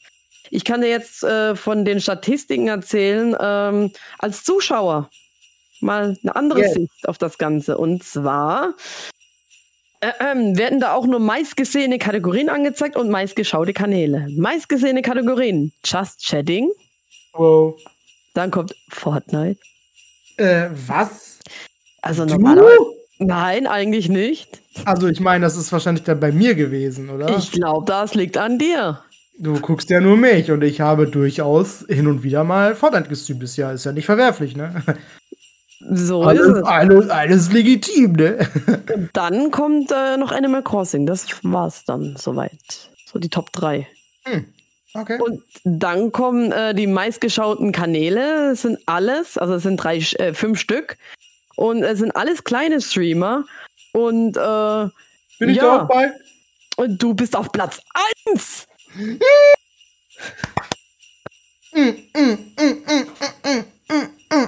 Ich kann dir jetzt äh, von den Statistiken erzählen, ähm, als Zuschauer mal eine andere Yes. Sicht auf das Ganze. Und zwar äh, ähm, werden da auch nur meistgesehene Kategorien angezeigt und meistgeschaute Kanäle. Meistgesehene Kategorien: Just Chatting, Wow. dann kommt Fortnite. Äh, was? Also normalerweise. Nein, eigentlich nicht. Also, ich meine, das ist wahrscheinlich dann bei mir gewesen, oder? Ich glaube, das liegt an dir. Du guckst ja nur mich und ich habe durchaus hin und wieder mal Fortnite gestreamt. Ist ja, ist ja nicht verwerflich, ne? So ist Alles, es. alles, alles legitim, ne? Dann kommt äh, noch Animal Crossing. Das war's dann soweit. So die Top 3. Hm. Okay. Und dann kommen äh, die meistgeschauten Kanäle. Es sind alles, also es sind drei, äh, fünf Stück. Und es sind alles kleine Streamer. Und, äh, Bin ich ja. da auch bei? und du bist auf Platz 1.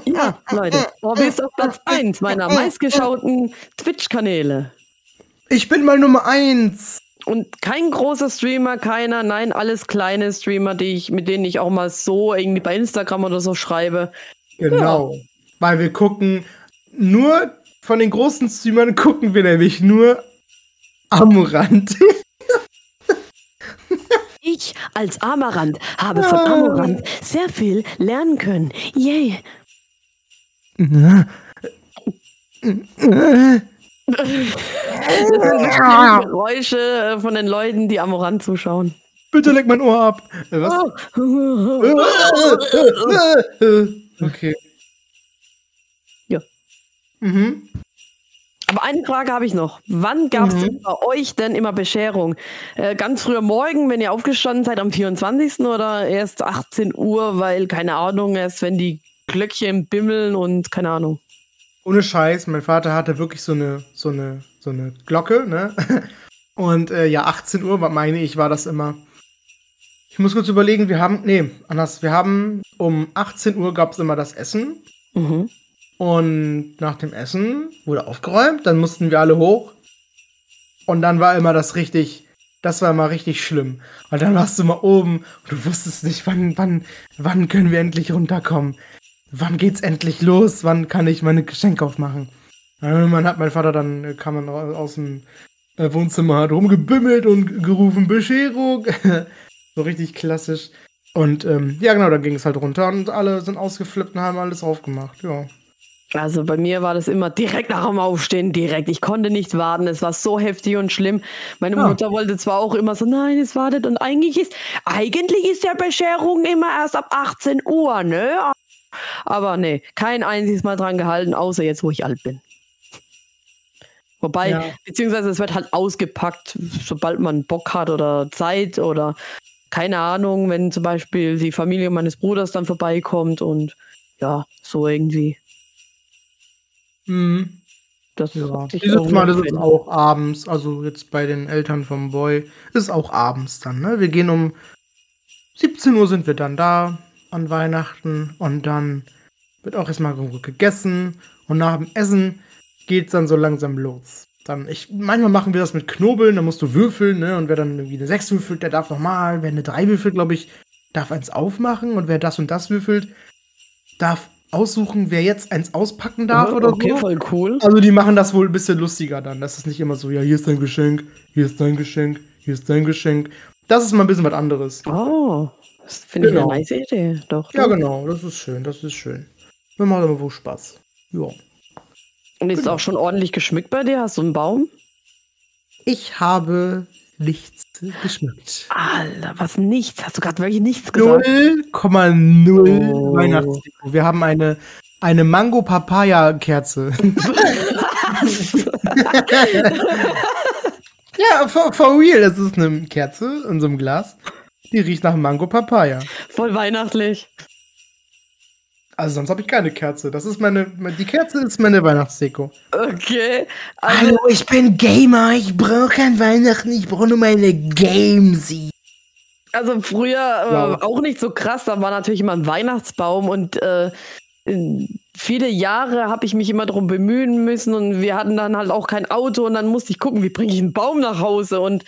Ja, Leute. Du bist auf Platz 1 meiner meistgeschauten Twitch-Kanäle. Ich bin mal Nummer eins. und kein großer Streamer, keiner, nein, alles kleine Streamer, die ich, mit denen ich auch mal so irgendwie bei Instagram oder so schreibe. Genau. Ja. Weil wir gucken nur von den großen Streamern gucken wir nämlich nur Amorant. Ich als Amarant habe von Amorant sehr viel lernen können. Yay. Das sind Geräusche äh, von den Leuten, die Amorant zuschauen. Bitte leg mein Ohr ab. Äh, was? okay. Ja. Mhm. Aber eine Frage habe ich noch. Wann gab es mhm. bei euch denn immer Bescherung? Äh, ganz früher morgen, wenn ihr aufgestanden seid am 24. oder erst 18 Uhr, weil, keine Ahnung, erst wenn die Glöckchen bimmeln und keine Ahnung. Ohne Scheiß, mein Vater hatte wirklich so eine, so eine, so eine Glocke, ne? Und äh, ja, 18 Uhr, meine ich, war das immer. Ich muss kurz überlegen, wir haben, nee, anders, wir haben um 18 Uhr gab es immer das Essen. Mhm. Und nach dem Essen wurde aufgeräumt, dann mussten wir alle hoch. Und dann war immer das richtig, das war immer richtig schlimm. Und dann warst du mal oben und du wusstest nicht, wann, wann, wann können wir endlich runterkommen? Wann geht's endlich los? Wann kann ich meine Geschenke aufmachen? Man hat mein Vater dann, kam man aus dem äh, Wohnzimmer, hat rumgebimmelt und gerufen, Bescherung. so richtig klassisch. Und ähm, ja, genau, dann ging es halt runter und alle sind ausgeflippt und haben alles aufgemacht, ja. Also bei mir war das immer direkt nach dem Aufstehen, direkt. Ich konnte nicht warten. Es war so heftig und schlimm. Meine ja. Mutter wollte zwar auch immer so, nein, es wartet. Und eigentlich ist, eigentlich ist der Bescherung immer erst ab 18 Uhr, ne? Aber nee, kein einziges Mal dran gehalten, außer jetzt, wo ich alt bin. Wobei, ja. beziehungsweise es wird halt ausgepackt, sobald man Bock hat oder Zeit oder keine Ahnung, wenn zum Beispiel die Familie meines Bruders dann vorbeikommt und ja, so irgendwie. Mhm. Das ja. Dieses Mal ist es auch abends, also jetzt bei den Eltern vom Boy, ist es auch abends dann, ne? Wir gehen um 17 Uhr sind wir dann da an Weihnachten und dann wird auch erstmal gegessen und nach dem Essen geht's dann so langsam los. Dann, ich, manchmal machen wir das mit Knobeln, da musst du würfeln, ne? Und wer dann irgendwie eine 6 würfelt, der darf nochmal. Wer eine 3 würfelt, glaube ich, darf eins aufmachen. Und wer das und das würfelt, darf aussuchen, wer jetzt eins auspacken darf oh, oder okay, so. Voll cool. Also die machen das wohl ein bisschen lustiger dann. Das ist nicht immer so, ja, hier ist dein Geschenk, hier ist dein Geschenk, hier ist dein Geschenk. Das ist mal ein bisschen was anderes. Oh, das finde genau. ich eine nice Idee. Doch. Ja, genau, das ist schön, das ist schön. Wir machen aber wohl Spaß. Ja. Und ist genau. auch schon ordentlich geschmückt bei dir? Hast du einen Baum? Ich habe nichts geschmückt. Alter, was nichts? Hast du gerade wirklich nichts gesagt? 0,0 oh. Weihnachtsdeko. Wir haben eine, eine Mango-Papaya-Kerze. ja, for, for real. Das ist eine Kerze in so einem Glas. Die riecht nach Mango-Papaya. Voll weihnachtlich. Also sonst habe ich keine Kerze. Das ist meine, die Kerze ist meine Weihnachtsdeko. Okay. Also Hallo, ich bin Gamer. Ich brauche kein Weihnachten. Ich brauche nur meine Games. Also früher ja. äh, auch nicht so krass. Da war natürlich immer ein Weihnachtsbaum und äh, viele Jahre habe ich mich immer darum bemühen müssen und wir hatten dann halt auch kein Auto und dann musste ich gucken, wie bringe ich einen Baum nach Hause und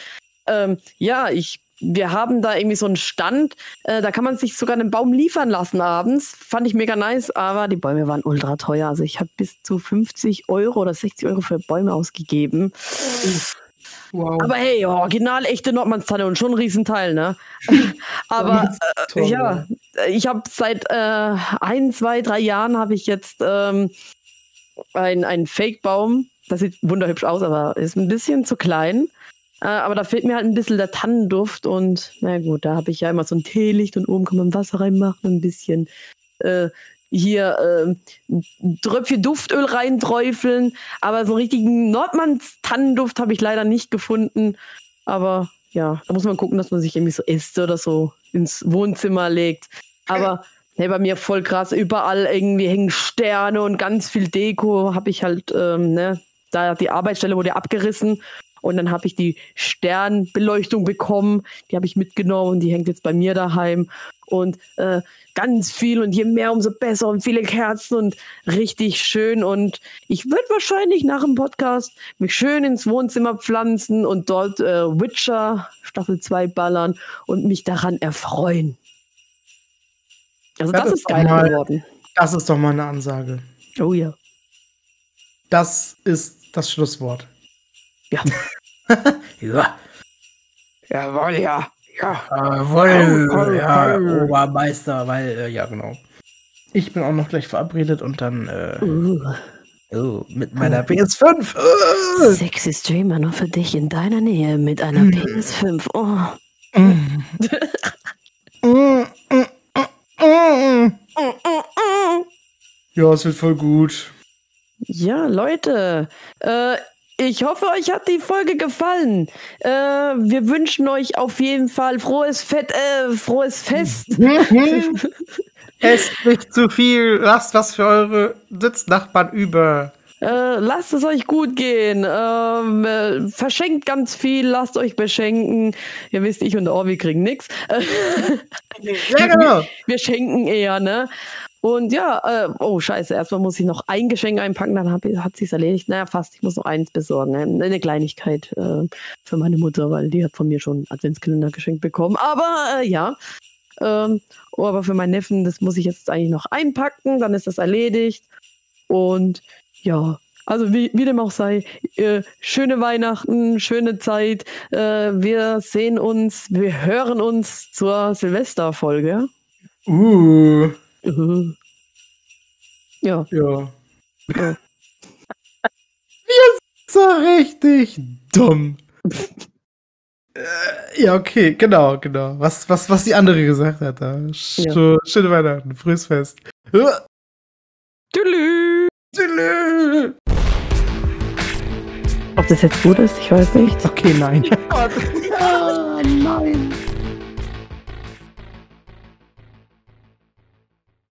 ähm, ja, ich wir haben da irgendwie so einen Stand, äh, da kann man sich sogar einen Baum liefern lassen abends. Fand ich mega nice, aber die Bäume waren ultra teuer. Also ich habe bis zu 50 Euro oder 60 Euro für Bäume ausgegeben. Wow. Aber hey, original echte Nordmannstanne und schon ein Riesenteil, ne? aber äh, ja, ich habe seit äh, ein, zwei, drei Jahren habe ich jetzt ähm, einen Fake-Baum. Das sieht wunderhübsch aus, aber ist ein bisschen zu klein. Äh, aber da fehlt mir halt ein bisschen der Tannenduft und na gut, da habe ich ja immer so ein Teelicht und oben kann man Wasser reinmachen, ein bisschen äh, hier äh, Tröpfchen Duftöl reinträufeln. Aber so einen richtigen Nordmanns Tannenduft habe ich leider nicht gefunden. Aber ja, da muss man gucken, dass man sich irgendwie so Äste oder so ins Wohnzimmer legt. Aber ne, bei mir voll krass, überall irgendwie hängen Sterne und ganz viel Deko habe ich halt, ähm, ne, da die Arbeitsstelle wurde abgerissen und dann habe ich die Sternbeleuchtung bekommen. Die habe ich mitgenommen und die hängt jetzt bei mir daheim. und äh, ganz viel und je mehr, umso besser und viele Kerzen und richtig schön. Und ich würde wahrscheinlich nach dem Podcast mich schön ins Wohnzimmer pflanzen und dort äh, Witcher Staffel 2 ballern und mich daran erfreuen. Also das, das ist geil mal, geworden. Das ist doch mal eine Ansage. Oh ja. Das ist das Schlusswort. Ja. ja. Jawohl, ja. Ja. Jawohl, ja, Obermeister, weil, äh, ja, genau. Ich bin auch noch gleich verabredet und dann äh, uh. oh, mit meiner PS5. Uh. Sexy Streamer nur für dich in deiner Nähe mit einer mm. PS5. Oh. Mm. mm, ja, es wird voll gut. Ja, Leute, äh, ich hoffe, euch hat die Folge gefallen. Äh, wir wünschen euch auf jeden Fall frohes Fett, äh, frohes Fest. Esst nicht zu viel, lasst was für eure Sitznachbarn über. Äh, lasst es euch gut gehen. Ähm, äh, verschenkt ganz viel, lasst euch beschenken. Ihr wisst, ich und Orvi kriegen nichts. ja, genau. Wir, wir schenken eher, ne? Und ja, äh, oh scheiße, erstmal muss ich noch ein Geschenk einpacken, dann hab, hat sich's erledigt. Naja, fast, ich muss noch eins besorgen. Ne? Eine Kleinigkeit äh, für meine Mutter, weil die hat von mir schon Adventskalender geschenkt bekommen. Aber äh, ja, ähm, oh, aber für meinen Neffen, das muss ich jetzt eigentlich noch einpacken, dann ist das erledigt. Und ja, also wie, wie dem auch sei, äh, schöne Weihnachten, schöne Zeit. Äh, wir sehen uns, wir hören uns zur Silvesterfolge. Uh. Uh. Ja. Ja. ja. Wir sind so richtig dumm. äh, ja, okay, genau, genau. Was, was, was die andere gesagt hat. Sch ja. Schöne Weihnachten, frühes Fest. Tülü. Tülü. Ob das jetzt gut ist, ich weiß nicht. Okay, nein. oh nein.